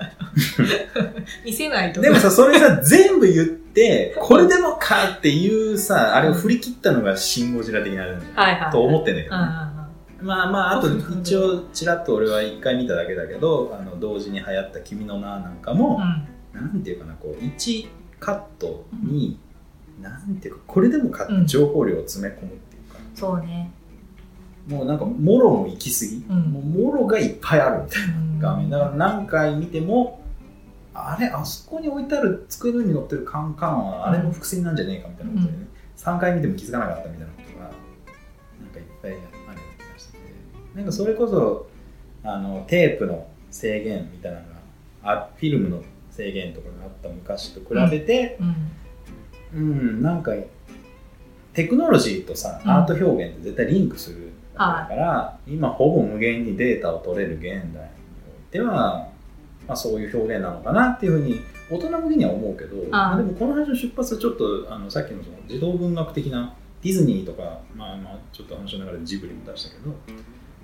(laughs) 見せないと。ーでもさ、それさ、全部言って、これでもかっていうさ、あれを振り切ったのがシン・ゴジラ的なあれなんじゃないはいはい。と思ってんだけどね。うんうんうんまあまああと一応ちらっと俺は一回見ただけだけどあの同時に流行った「君の名」なんかも、なんていうかなこう1カットに、なんていうかこれでもかって情報量を詰め込むっていうか、そうね、もうなんかもろも行き過ぎ、うん。もうもろがいっぱいあるみたいうん。な画面。だから何回見てもあれあそこに置いてある机の上に乗ってるカンカンはあれも伏線なんじゃねえかみたいなことでね、3回見ても気づかなかったみたいなことがなんかいっぱいあなんかそれこそあのテープの制限みたいなのがあフィルムの制限とかがあった昔と比べて、うん。うん、なんかテクノロジーとさ、うん。アート表現って絶対リンクするだから、今ほぼ無限にデータを取れる現代においては、まあ、そういう表現なのかなっていうふうに大人向けには思うけど、まあでもこの話の出発はちょっとあのさっきのその児童文学的なディズニーとか、まあ、まあちょっと話の中でジブリも出したけど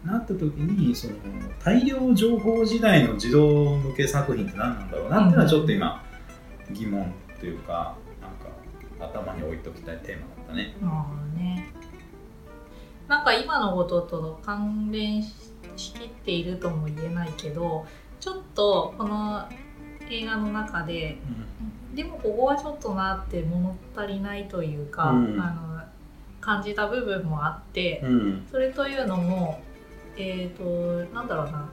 なった時にその大量情報時代の児童向け作品って何なんだろうなっていうのはちょっと今疑問というかなんか頭に置いておきたいテーマだったね。まあね。なんか今のことと関連ししきっているとも言えないけどちょっとこの映画の中ででもここはちょっとなって物足りないというか、うん。あの感じた部分もあって、うん。それというのもえっ、となんだろうな。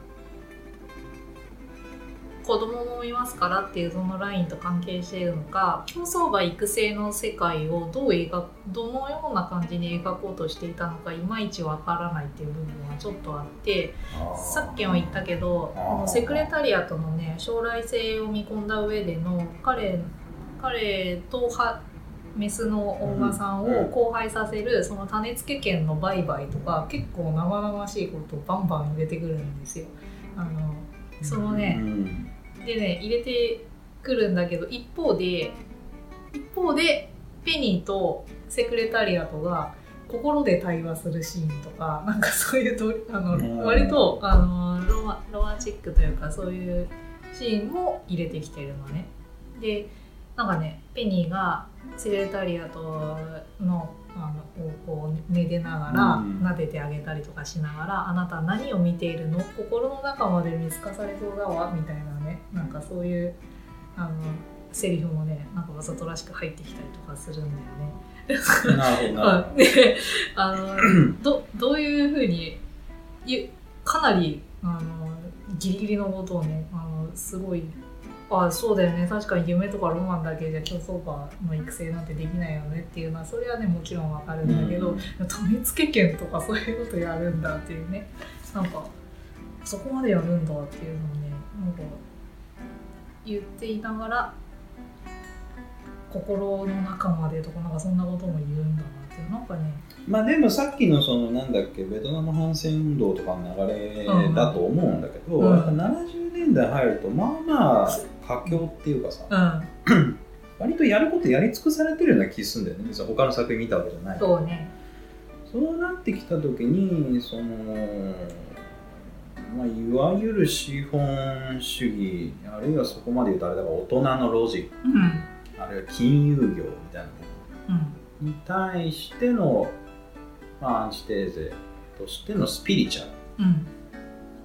子供もいますからっていうそのラインと関係しているのか競走馬育成の世界をどう描どのような感じに描こうとしていたのかいまいちわからないっていう部分はちょっとあってさっきも言ったけどこのセクレタリアトのね将来性を見込んだ上での彼彼とはメスのお馬さんを交配させるその種付け権の売買とか結構生々しいことをバンバン入れてくるんですよ。あのそのね、うんでね入れてくるんだけど一方で一方でペニーとセクレタリアトが心で対話するシーンとかなんかそういうとあのうん割とあのロマロマンチックというかそういうシーンも入れてきてるのね。でなんかねペニーがセクレタリアトのあのをこうめでながら、うん。撫でてあげたりとかしながら「あなた何を見ているの？心の中まで見透かされそうだわ」みたいなね。なんかそういうあのセリフもねなんかわざとらしく入ってきたりとかするんだよね。なるほど (laughs) あの (clears throat) どどういうふうにゆかなりあのギリギリのことをねあのすごいあそうだよね。確かに夢とかロマンだけじゃ競走馬の育成なんてできないよねっていうのはそれはねもちろんわかるんだけど、うん。種付け権とかそういうことやるんだっていうね。なんかそこまでやるんだっていうのをねなんか言っていながら心の中までとかなんかそんなことも言うんだなっていう。なんかねまあでもさっきのそのなんだっけベトナム反戦運動とかの流れだと思うんだけど、うん。やっぱ70年代入るとまあまあ佳境っていうかさうん。(clears throat) 割とやることやり尽くされてるような気するんだよね。別に他の作品見たわけじゃない。そうね。そうなってきた時にその、まあ、いわゆる資本主義あるいはそこまで言うとあれだから大人のロジックうん。あるいは金融業みたいなもうん。のに対しての、まあ、アンチテーゼとしてのスピリチュアル。うん。み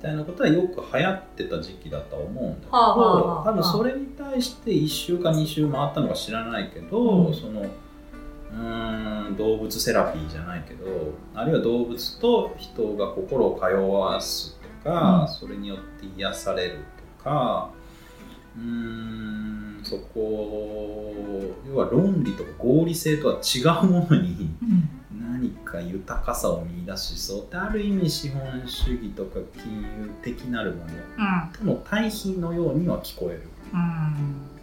たいなことはよく流行ってた時期だとは思うんだけど、はあはあはあ多分それに対して1週か2週回ったのか知らないけど、うん。そのうーん動物セラピーじゃないけどあるいは動物と人が心を通わすとか、うん。それによって癒されるとかうんそこ要は論理とか合理性とは違うものに何か豊かさを見出しそう。ってある意味資本主義とか金融的なるもの。との対比のようには聞こえる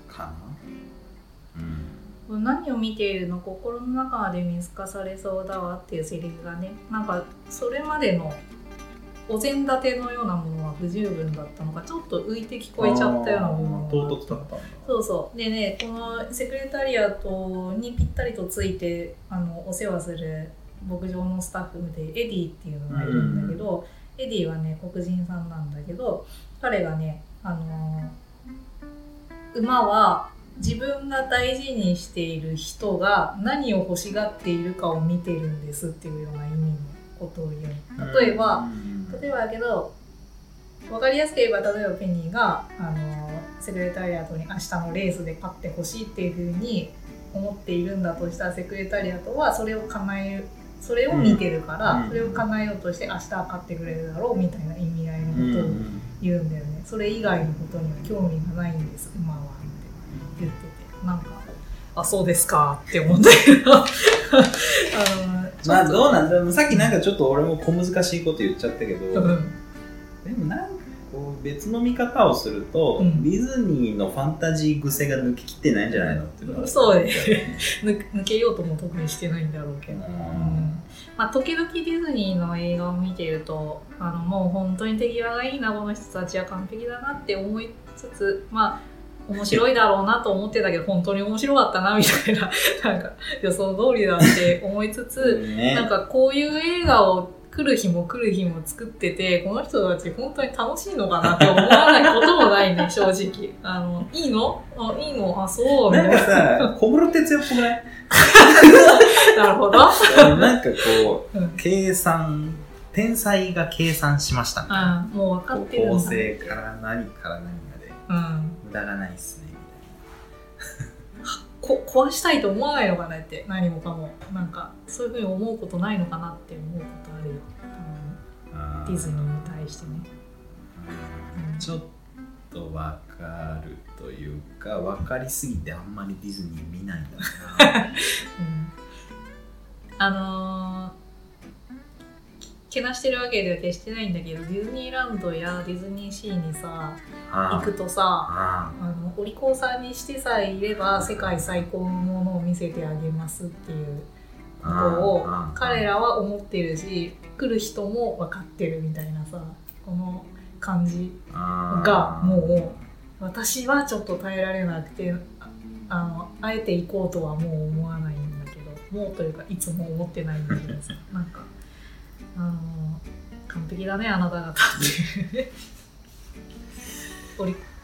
かな。うん、何を見ているの心の中まで見透かされそうだわっていうセリフがね。なんかそれまでのお膳立てのようなものは不十分だったのがちょっと浮いて聞こえちゃったようなもの唐突だったそうそう。でねこのセクレタリアートにぴったりとついてあのお世話する牧場のスタッフでエディっていうのがいるんだけど、うん、エディはね黒人さんなんだけど彼がねあの馬は自分が大事にしている人が何を欲しがっているかを見てるんですっていうような意味のことを言う。例えば、例えばだけど分かりやすく言えば例えばペニーがあのセクレタリアートに明日のレースで勝ってほしいっていうふうに思っているんだとしたらセクレタリアートはそれを叶えるそれを見てるから、うん、それを叶えようとして明日は勝ってくれるだろうみたいな意味合いのことを言うんだよね、それ以外のことには興味がないんです馬はって言ってて。なんかあそうですかって思ったけどあのまあどうなんださっきなんかちょっと俺も小難しいこと言っちゃったけど、うん、でもなん別の見方をすると、うん、ディズニーのファンタジー癖が抜けきってないんじゃないのっていうのはそうね (laughs) 抜けようとも特にしてないんだろうけど、うん。まあ、時々ディズニーの映画を見ているとあのもう本当に手際がいいなこの人たちは完璧だなって思いつつまあ面白いだろうなと思ってたけど (laughs) 本当に面白かったなみたいななんか予想通りだって思いつつ、ね、なんかこういう映画を来る日も来る日も作ってて、この人たち本当に楽しいのかなって思わないこともないね、正直。(laughs) あの、いいの？あ、いいの？あ、そう。なんかさ、小室哲也っぽくない？(laughs) なるほど。なんかこう、うん、計算、天才が計算しましたみたいな。もう分かってる構成から何から何まで。うん。無駄がないっすね。こ壊したいと思わないのかなって何もかもなんかそういうふうに思うことないのかなって思うことあるよ、うん、ディズニーに対してね、うん、ちょっとわかるというか分かりすぎてあんまりディズニー見ないんだな、うん、あのーけなしてるわけでは決してないんだけどディズニーランドやディズニーシーにさ行くとさあのお利口さんにしてさえいれば世界最高のものを見せてあげますっていうことを彼らは思ってるし来る人も分かってるみたいなさこの感じがもう私はちょっと耐えられなくてあのあえて行こうとはもう思わないんだけどもうというかいつも思ってないんだけどさ (laughs) なんかあの完璧だねあなた方って。(laughs)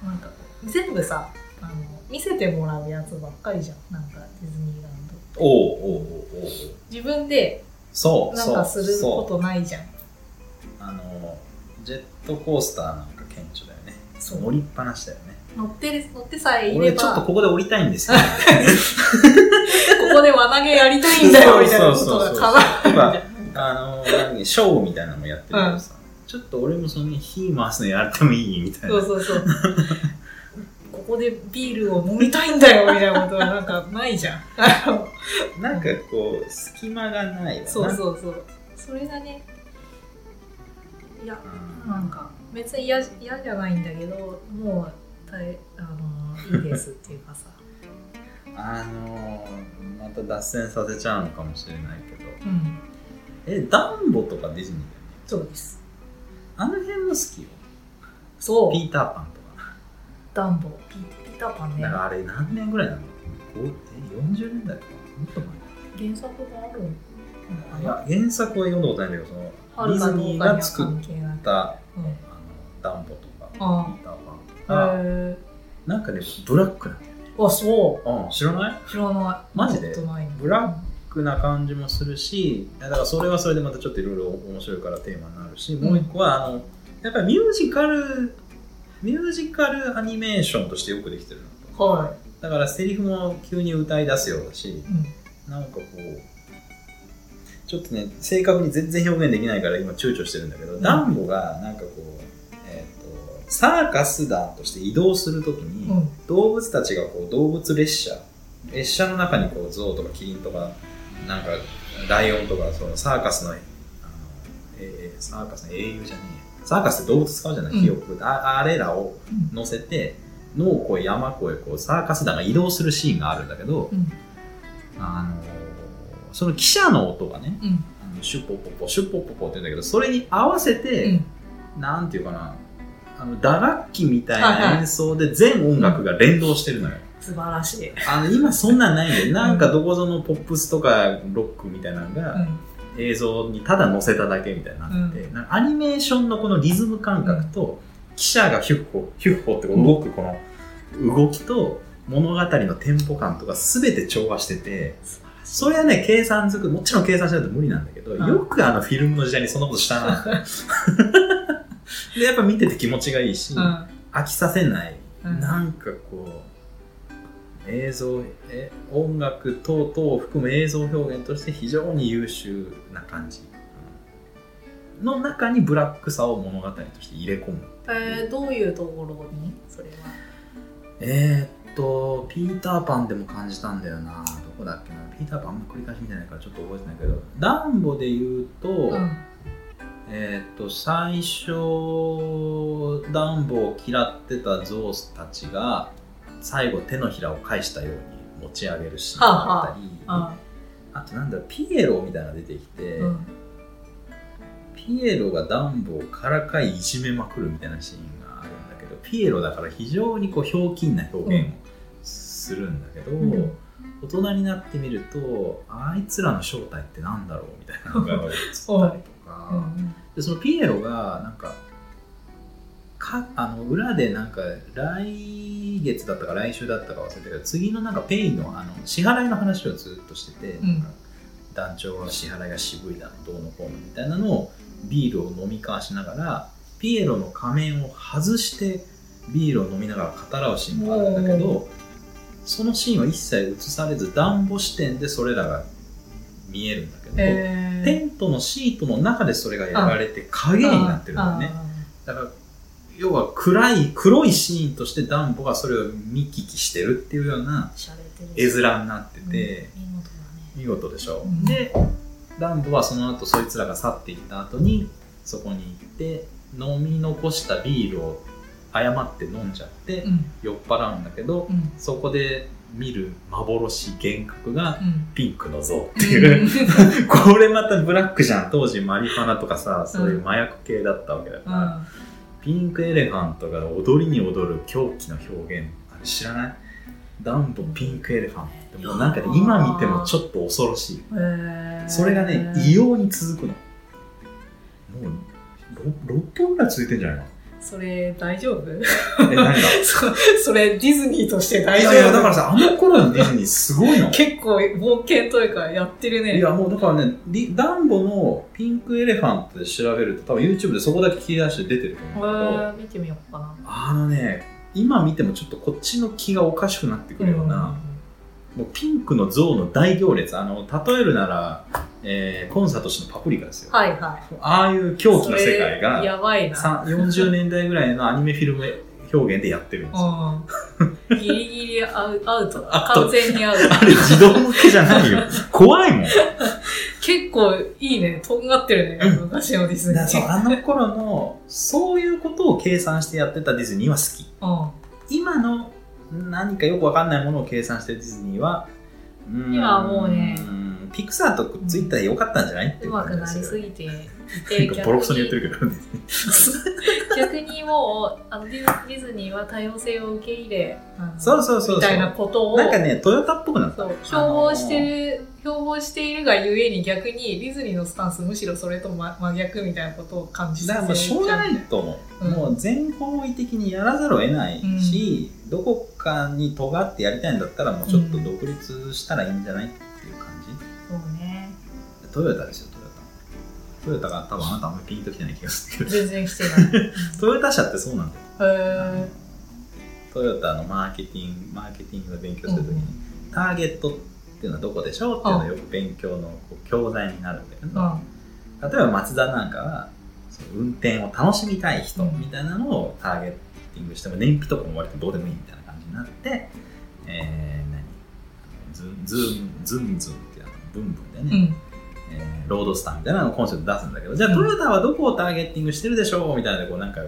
なんか全部さあの見せてもらうやつばっかりじゃん。なんかディズニーランドおうおうおう自分でそうなんかすることないじゃん。あのジェットコースターなんか顕著だよね。そう。乗りっぱなしだよね。乗って乗ってさえいれば。俺ちょっとここで降りたいんですよ、ね、(laughs) ここで輪投げやりたいんだよみたいなことがかなあの何ショーみたいなのもやってるけどさ、うん、ちょっと俺もその火回すのやってもいい？みたいな。そうそうそうここでビールを飲みたいんだよ (laughs) みたいなことはなんかないじゃん。(laughs) なんかこう隙間がないわな。そうそうそう。それがねいや、うん、なんか別に嫌じゃないんだけどもうたいあのいいですっていうかさ。(laughs) あのまた脱線させちゃうのかもしれないけど、うん、えダンボとかディズニーだよね？そうです。あの辺も好きよ。そう。ピーターパンとかダンボピピーターパンね。だからあれ何年ぐらいなのえ40年代？かもっと前？原作があるいや原作は読んだことないんだけどそのディズニーが作った、あのダンボとかピーターパンとか。なんかねブラックなんだよねあそう、うん、知らない？知らない。マジで？ブラックな感じもするしだからそれはそれでまたちょっといろいろ面白いからテーマになるし、もう一個はあのやっぱりミュージカルミュージカルアニメーションとしてよくできてるな。と、はい、だからセリフも急に歌い出すようだし、うん、なんかこうちょっとね正確に全然表現できないから今躊躇してるんだけど、うん、ダンボがなんかこう、えーと、サーカス団として移動するときに、うん。動物たちがこう動物列車列車の中にこう象とかキリンとかなんかライオンとかそのサーカスのあの、えーサーカスの英雄じゃねえサーカスって動物使うじゃない、うん。火を。くああれらを乗せて野をこう山越えこうサーカス団が移動するシーンがあるんだけど、うん。あのその汽車の音がねうん。あのシュッポポポシュッポポポって言うんだけどそれに合わせて、うん。なんていうかなあの打楽器みたいない演奏で全音楽が連動してるのよ。素晴らしい。あの今そんなんないんで、なんかどこぞのポップスとかロックみたいなのうがん映像にただ載せただけみたいになってて、うなんかアニメーションのこのリズム感覚と、記者がヒュッホ、ヒュッホって動くこの動きと物語のテンポ感とか全て調和してて、それはね、計算づく、もちろん計算しないと無理なんだけど、うん。よくあのフィルムの時代にそんなことしたな。(laughs) で、やっぱ見てて気持ちがいいし、うん。飽きさせない、うん。なんかこう映像え音楽等々を含む映像表現として非常に優秀な感じうんの中にブラックさを物語として入れ込む。えーどういうところに？それは。えー、っとピーターパンでも感じたんだよな。どこだっけな。ピーターパンあんま繰り返し見てないからちょっと覚えてないけど。ダンボで言うと、うん。えーっと最初ダンボを嫌ってたゾウスたちが最後手のひらを返したように持ち上げるシーンがあったり、ああとなんだろうピエロみたいなのが出てきて、うん。ピエロがダンボをからかいいじめまくるみたいなシーンがあるんだけどピエロだから非常にこうひょうきんな表現をするんだけど、うん。大人になってみるとあいつらの正体ってなんだろうみたいなのが映ったりとか。(laughs) うん。でそのピエロがなんかかあの裏でなんか来月だったか来週だったか忘れたけど次のなんかペイのあの支払いの話をずっとしてて、うん。団長の支払いが渋いだのどうのこうのみたいなのをビールを飲み交わしながらピエロの仮面を外してビールを飲みながら語らうシーンがあるんだけどそのシーンは一切映されず暖房視点でそれらが見えるんだけど、えー。テントのシートの中でそれがやられて影になってるんだよね。だから、要は暗い、黒いシーンとしてダンボがそれを見聞きしてるっていうような絵面になってて、うん見事だね。見事でしょ。うん。で、ダンボはその後そいつらが去っていった後に、そこに行って、飲み残したビールを誤って飲んじゃって、うん。酔っ払うんだけど、うん。そこで見る幻幻覚がうん。ピンクの像っていう、(laughs) これまたブラックじゃん。当時マリファナとかさ、そういう麻薬系だったわけだから、うんピンクエレファントが踊りに踊る狂気の表現、あれ知らない？ダンボピンクエレファント。もうなんかね、今見てもちょっと恐ろしい。それがね、異様に続くの。もう 6, 分ぐらい続いてんじゃないのそれ大丈夫？え、何が？(laughs) そそれディズニーとしてい大丈夫？やいや、だからさ、あの頃のディズニーすごいの。(laughs) 結構冒険というかやってるね。いやもうだからね、リダンボのピンクエレファントで調べると多分 YouTube でそこだけ切り出して出てるとへ思うんだけど、ー見てみようかな。あのね、今見てもちょっとこっちの気がおかしくなってくるような、もうピンクの像の大行列、あの、例えるなら、えー、コンサート氏のパプリカですよ。はいはい。ああいう狂気の世界が、やばいな。さん40年代ぐらいのアニメフィルム表現でやってるんですよ。うん。ギリギリアウアウト。(laughs) 完全にアウト。あれ自動向けじゃないよ。(laughs) 怖いもん。結構いいね。とんがってるね。うん昔のディズニー。あの頃のそういうことを計算してやってたディズニーは好き。うん。今の何かよくわかんないものを計算してディズニーは今はもうねピクサーとくっついたらよかったんじゃないううまくなりすぎてなんかボロクソに言ってるけど。ね逆にもうあのディズニーは多様性を受け入れあのそうそうそうそう。みたいなことをなんかねトヨタっぽくなった。そう標榜してる、標榜しているがゆえに逆にディズニーのスタンスむしろそれと真真逆みたいなことを感じだからもうしょうがないと思う、うん。もう全方位的にやらざるを得ないし、どこかに尖ってやりたいんだったらもうちょっと独立したらいいんじゃないっていう感じ、そうね。トヨタですよトヨタが多分あなたあんまりピンときてない気がする。けど全然来てない。(laughs) トヨタ車ってそうなんだよ。へトヨタのマーケティングマーケティングの勉強するときに、ターゲットっていうのはどこでしょうっていうのはよく勉強のこう教材になるんだけど、ーうん。例えばマツダなんかはそ運転を楽しみたい人みたいなのをターゲッティングしても燃費とかも割とどうでもいいみたいな感じになって、えー、何？ズズームズンズンってあのブンブンでね、えーロードスターみたいなのをコンセプト出すんだけどじゃあトヨタはどこをターゲッティングしてるでしょうみたいなこうなんか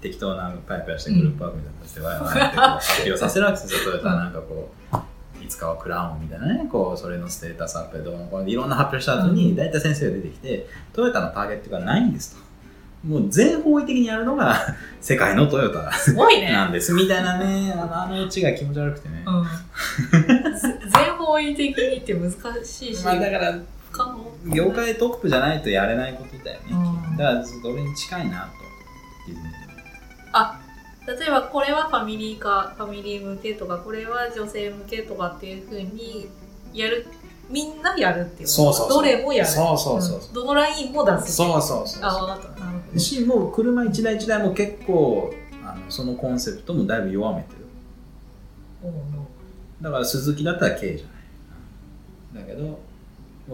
適当なパイプやしてグループワークみたいなのしてわーわーって発表させるわけですよトヨタはなんかこういつかはクラウンみたいなねこうそれのステータスアップでどうのこうのいろんな発表した後に大体先生が出てきてトヨタのターゲットがないんですと。もう全方位的にやるのが (laughs) 世界のトヨタすごいね。なんですみたいなねあのあのうちが気持ち悪くてね、うん。(laughs) 全方位的にって難しいし、まあだから可能業界トップじゃないとやれないことだよね、うん。だからそれに近いなとあ例えばこれはファミリーかファミリー向けとかこれは女性向けとかっていうふうにやるみんなやるっていうそうそうそう。どれもやる。そうそうそうそう。ん。どのラインも出す。そうそうそうあ分かったなるほど。しもう車一台一台も結構あのそのコンセプトもだいぶ弱めてる。だから鈴木だったら K じゃない。だけどもう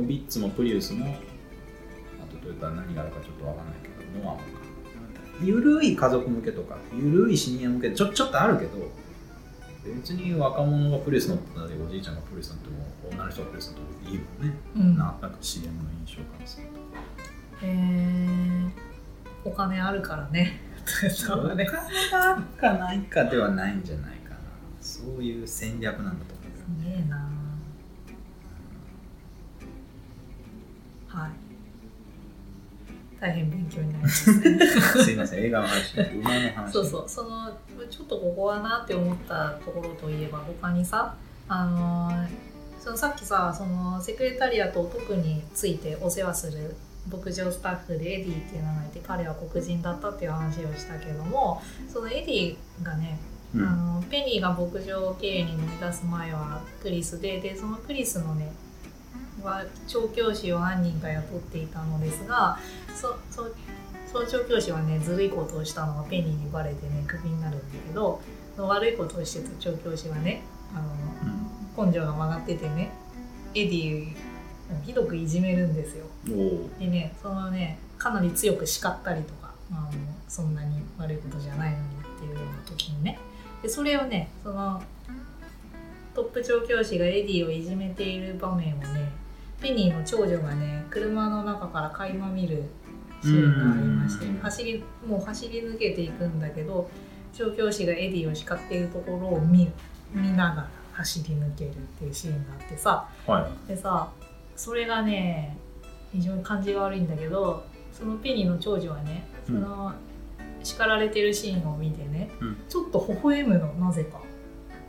ビッツもプリウスもあとトヨタ何があるかちょっとわかんないけどノアも。かゆるい家族向けとかゆるいシニア向けちょちょっとあるけど別に若者がプリウス乗ってたりおじいちゃんがプリウス乗っても女の人がプリウス乗ってもいいもんね、うん。ななんか CM の印象からするとへえお金あるからね。そうだねお金があるかないかではないんじゃないかな。そういう戦略なんだと思うよすげえなはい。大変勉強になります。ね (laughs) すいません映画の話馬の話。そうそう。そのちょっとここはなって思ったところといえば他にさあのーそのさっきさそのセクレタリアトについてお世話する牧場スタッフでエディっていうのがいて彼は黒人だったっていう話をしたけどもそのエディがね、うん。あのペニーが牧場経営に乗り出す前はクリスででそのクリスのねは調教師を何人か雇っていたのですがそそその調教師はねずるいことをしたのがペニーにバレてねクビになるんだけど悪いことをしてた調教師はねあのうん。根性が曲がっててねエディをひどくいじめるんですよ。でねそのねかなり強く叱ったりとか、まあ、もうそんなに悪いことじゃないのにっていうような時にね。でそれをねそのトップ調教師がエディをいじめている場面をねペニーの長女がね車の中から垣間見るシーンがありましてうん。走りもう走り抜けていくんだけど調教師がエディを叱っているところを見見ながら走り抜けるっていうシーンがあってさ。はい。でさそれがね非常に感じが悪いんだけどそのペニーの長女はねその、叱られてるシーンを見てね、うん。ちょっと微笑むのなぜか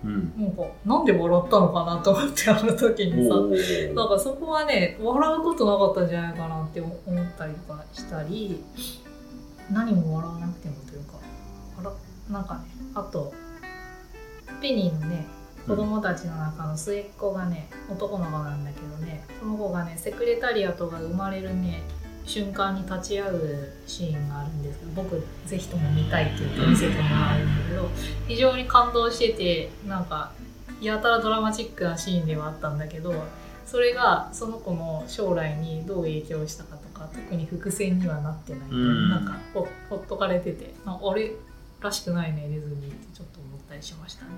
うん。なんかなんで笑ったのかなと思ってあの時にさ。なんかそこはね笑うことなかったんじゃないかなって思ったりとかしたり何も笑わなくてもというか笑なんかねあとペニーのね子供たちの中の末っ子がね男の子なんだけどねその子がねセクレタリアトが生まれるね瞬間に立ち会うシーンがあるんですけど僕ぜひとも見たいって言って見せてもらうんだけど非常に感動しててなんかやたらドラマチックなシーンではあったんだけどそれがその子の将来にどう影響したかとか特に伏線にはなってない、うん。なんかほほっとかれててあ俺らしくないねディズニーってちょっと思ったりしましたね。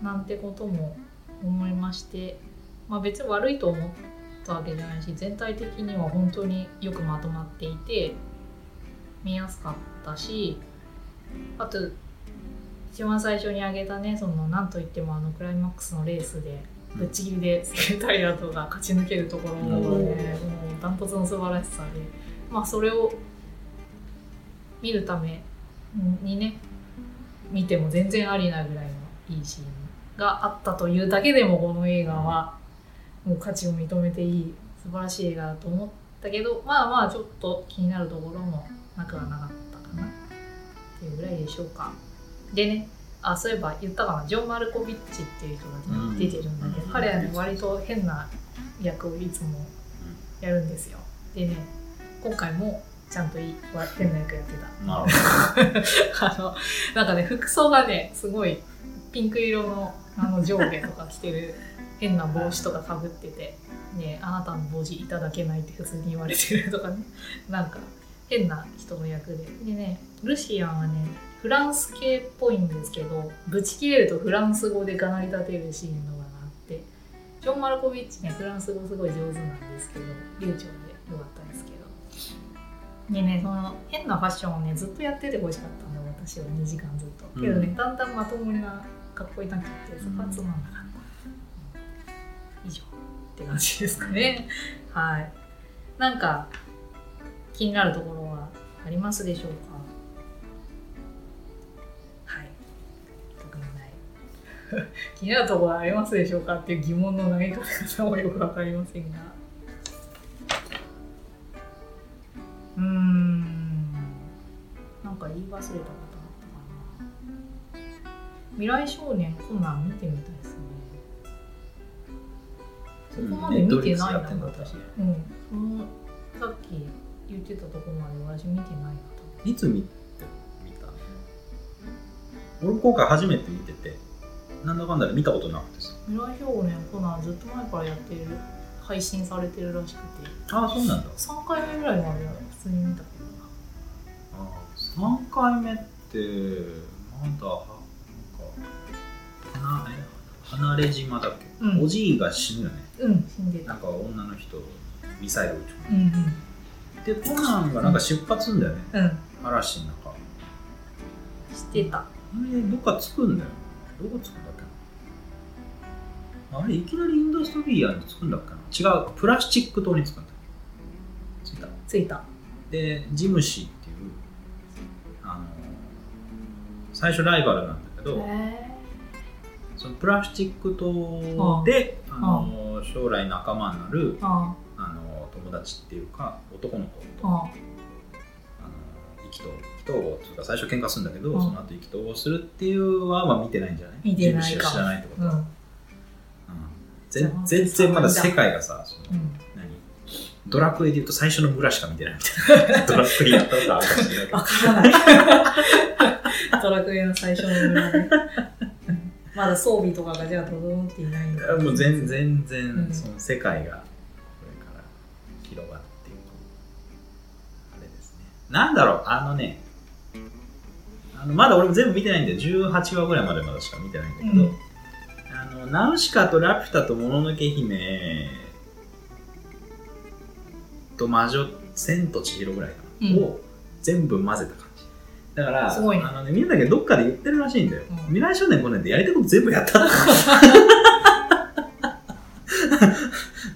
うん。なんてことも思いまして、まあ、別に悪いと思ったわけじゃないし全体的には本当によくまとまっていて見やすかったしあと一番最初に挙げたねそのなんといってもあのクライマックスのレースでぶっちぎりでセクレタリアトが勝ち抜けるところがねもうダントツの素晴らしさでまあそれを見るためにね見ても全然ありなぐらいのいいシーンがあったというだけでもこの映画はもう価値を認めていい素晴らしい映画だと思ったけどまあまあちょっと気になるところもなくはなかったかなっていうぐらいでしょうか。でねあそういえば言ったかな？ジョン・マルコビッチっていう人がうん。出てるんだけど、うん。彼はね割と変な役をいつもやるんですよ。でね今回もちゃんといい変な役やってた。なるほ (laughs) あのなんかね服装がねすごいピンク色のあの上下とか着てる変な帽子とかかぶってて、ね、あなたの帽子いただけないって普通に言われてるとかね。(laughs) なんか変な人の役で。でねルシアンはねフランス系っぽいんですけどぶち切れるとフランス語でがなり立てるシーンのがあってジョン・マルコビッチねフランス語すごい上手なんですけど流暢でよかったですけど。でねその変なファッションをねずっとやっててほしかったんだ私は。2時間ずっと。けどね、うん、だんだんまともなかっこいいなくてそこはつまん。なかった、以上って感じですかね。はい。なんか気になるところはありますでしょうか？(laughs) 気になるところありますでしょうか？っていう疑問の投げ方がもよくわかりませんが。うん。なんか言い忘れたことあったかな。未来少年コナン見てみたそこまで見てないな、私、うん、そのさっき言ってたところまで私見てないな。いつ見て見た。俺今回初めて見てて。なんだかんだで見たことなくてさ。未来少年コナンずっと前からやってる配信されてるらしくて。ああそうなんだ。3回目ぐらいまでは普通に見たけどなああ3回目ってまだなんか離れ島だっけ、うん、おじいが死ぬよねうん死んでた。なんか女の人ミサイル撃ち込んで、うんうん、でコナンがなんか出発すんだよね、うん、嵐の中。知ってた。あれどっか着くんだよ。どこ着くんだっけあれいきなりインダストリアに着くんだっけな。違うプラスチック島に着くんだ着いた。着いた。でジムシーっていうあの最初ライバルなんだけどそのプラスチック島であ。の将来仲間になるあの友達っていうか男の子とあの意気投意気投合っていうか最初喧嘩するんだけど、その後意気投合するっていうは、まあ、見てないんじゃない？見てないか。知らないってこと、うん、全然まだ世界がさその、何？ドラクエで言うと最初の村しか見てないみたいな。(laughs) ドラクエやったことあるかもしれないけど。わからない。ドラクエの最初の村でまだ装備とかがじゃあ整っていないんだもう全然全然、その世界がこれから広がっていくあれですね。なんだろうあのねあのまだ俺も全部見てないんで18話ぐらいまでまだしか見てないんだけど、うん、あのナウシカとラピュタともののけ姫と魔女千と千尋ぐらいかな、うん、を全部混ぜただから、すごいね、あのね、みんなだけどっかで言ってるらしいんだよ。うん、未来少年5年ってやりたいこと全部やった。(laughs)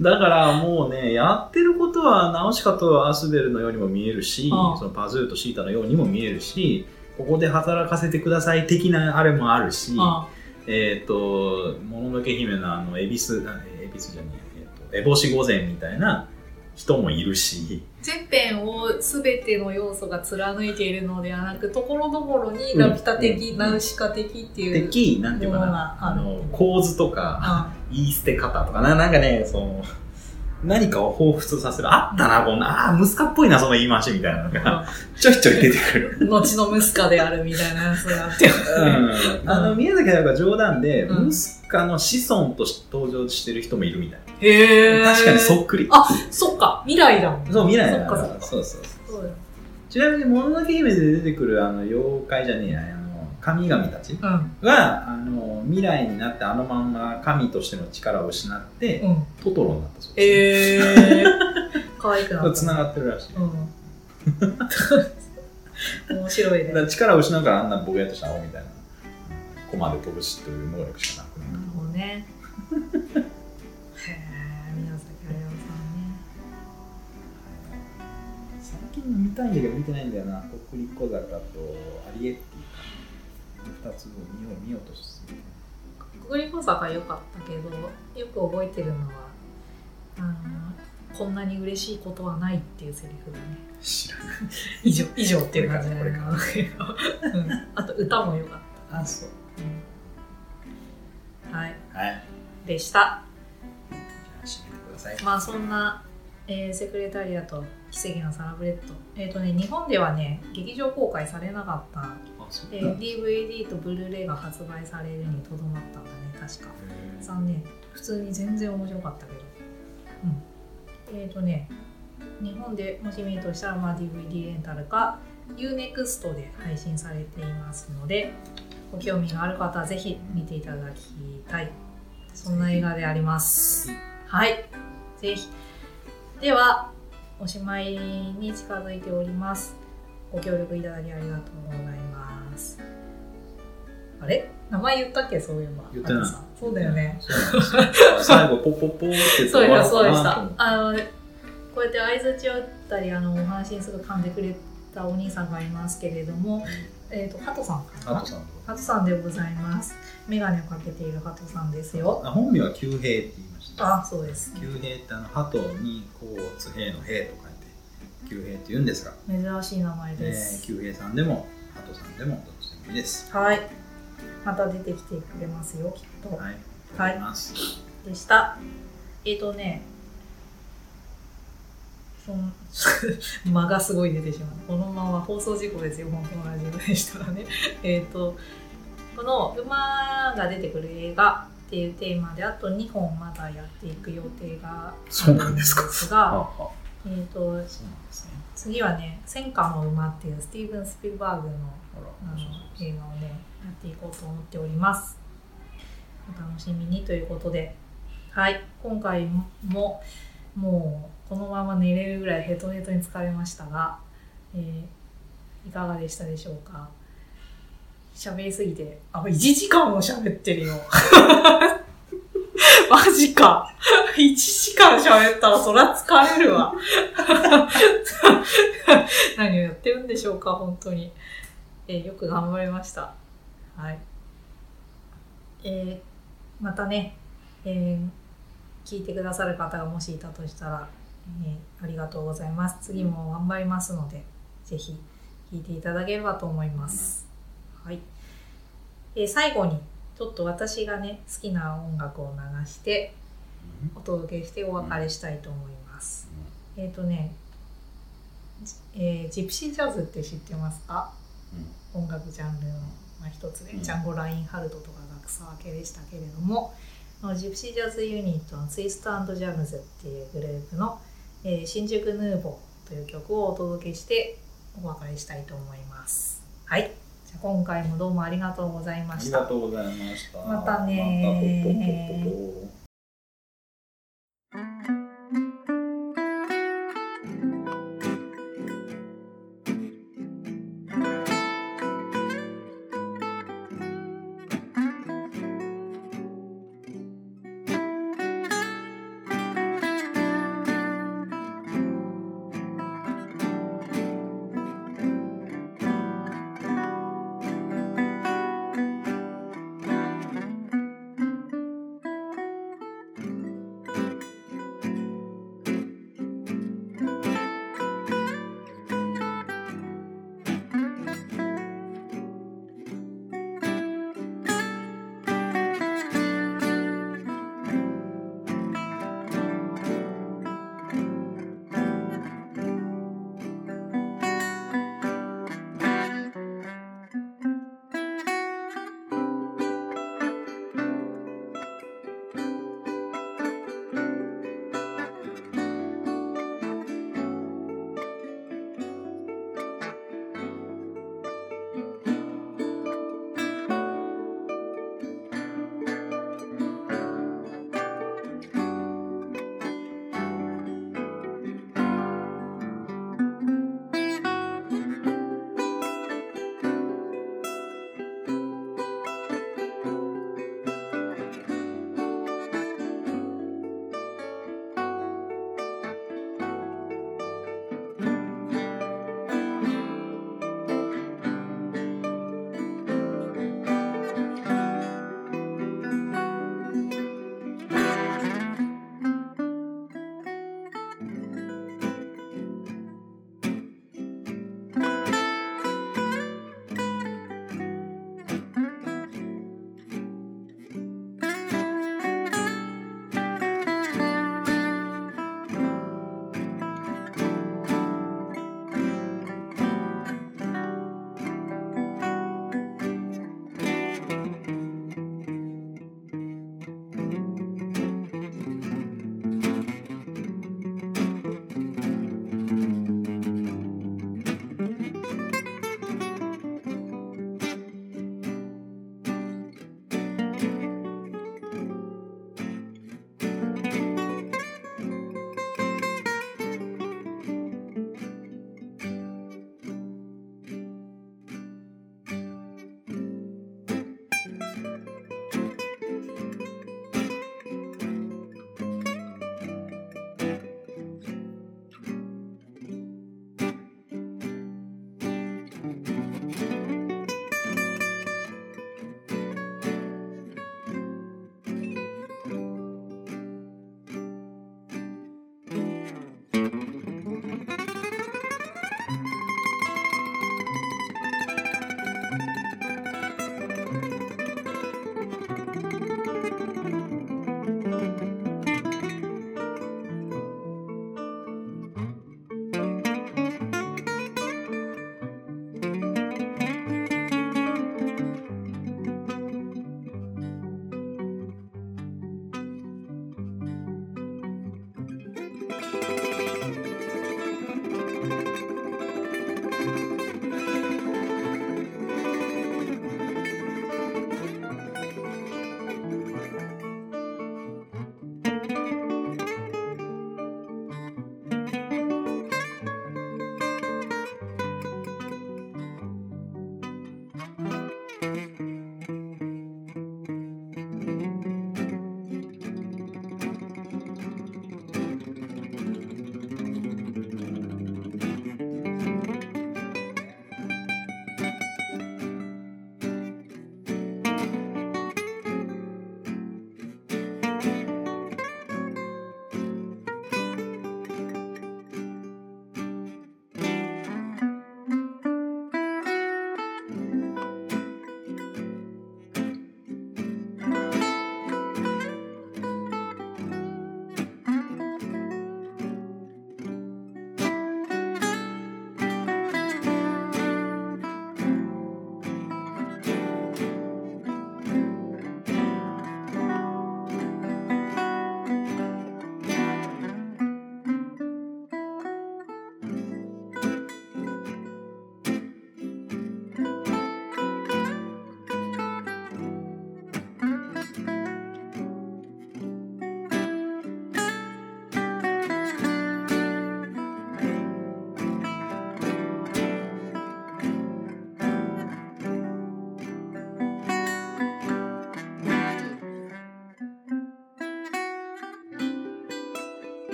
だからもうね、やってることはナオシカとアスベルのようにも見えるし、そのパズーとシータのようにも見えるし、ここで働かせてください的なあれもあるし、えっ、ー、と、もののけ姫のあの、恵比寿、恵比寿じゃねえ、えー、と、烏帽子御前みたいな人もいるし、全編を全ての要素が貫いているのではなくところどころにラピュタ的、うん、ナウシカ的っていう的なんていうかなあの構図とか、言い捨て方とかななんかねその何かを彷彿させる。あったな、こんな、ああ、ムスカっぽいな、その言い回しみたいなのが、ちょいちょい出てくる。後のムスカであるみたいなやつがあって。うん。あの、宮崎駿が冗談で、うん、ムスカの子孫として登場してる人もいるみたいな。へえ。確かにそっくり。あ、そっか、未来だもん。そう、未来だ。かそっか。そうそうそう。ちなみに、もののけ姫で出てくる、あの、妖怪じゃねえや、神々たちが、うん、あの未来になってあのまんま神としての力を失って、うん、トトロになったそうです、えー、かわいくなった。つながってるらしい、うん、(laughs) 面白いね。力を失うからあんなボケっとした青みたいな。コマで飛ぶしという能力しかなくなるなるほどね見たいんだけど見てないんだよな。国立小坂とアリエッティ2つを見よう見ようとして国立小坂良かったけどよく覚えてるのはあのこんなに嬉しいことはないっていうセリフだね。知らない。以上以上っていう感じだけど、うん、あと歌も良かった。あそう、うん、はい、はい、でした。まあそんな、えー、セクレタリアと奇跡のサラブレッド。えっ、ー、とね日本ではね劇場公開されなかった。で DVD とブルーレイが発売されるにとどまったんだね確か。残念。普通に全然面白かったけど。うん。えっ、ー、とね日本でもし見るとしたら、まあ、DVD レンタルか UNEXT で配信されていますのでご興味がある方はぜひ見ていただきたい。そんな映画であります。はい。ぜひ。ではおしまいに近づいております。ご協力いただきありがとうございます。あれ？名前言ったっけ？そういえば。言ってない。そうだよね。最後ポッポッポってそうでした。そうでしたあのこうやって相づちを打ったりあのお話にすぐ噛んでくれたお兄さんがいますけれども、えっ、ー、とハトさんかな？ハトさん。でございます。眼鏡をかけているハトさんですよ。あ本名は旧平って言いましたあそうです、ね、旧平ってあのハトにこう津平の平と書いて旧平って言うんですが。珍しい名前です、えー、旧平さんでもハトさんでもどっちでもいいです。はい。また出てきてくれますよきっと。はい、はい、でした。えっ、ー、とねその (laughs) 間がすごい出てしまう。このまま放送事故ですよ本当のラジオでしたらね。えっとこの馬が出てくる映画っていうテーマであと2本まだやっていく予定があるんですがえーと、次はね「戦火の馬」っていうスティーブン・スピルバーグのあの映画をねやっていこうと思っております。お楽しみにということで。はい今回ももうこのまま寝れるぐらいヘトヘトに疲れましたが、えー、いかがでしたでしょうか？喋りすぎて、あ、1時間も喋ってるよ。(laughs) マジか。(laughs) 1時間喋ったらそら疲れるわ。(laughs) 何をやってるんでしょうか、本当に。えー、よく頑張りました。はい。えー、またね、えー、聞いてくださる方がもしいたとしたら、えー、ありがとうございます。次も頑張りますので、ぜひ聞いていただければと思います。はい。えー、最後に、ちょっと私がね、好きな音楽を流して、お届けしてお別れしたいと思います。うん、えっ、ー、とね、えー、ジプシージャズって知ってますか、うん、音楽ジャンルの、まあ、一つで、ね、ジャンゴ・ラインハルトとかが草分けでしたけれども、ジプシージャズユニットのツイストジャムズっていうグループのえー、新宿ヌーボーという曲をお届けしてお別れしたいと思います。はい。今回もどうもありがとうございました。ありがとうございました。またね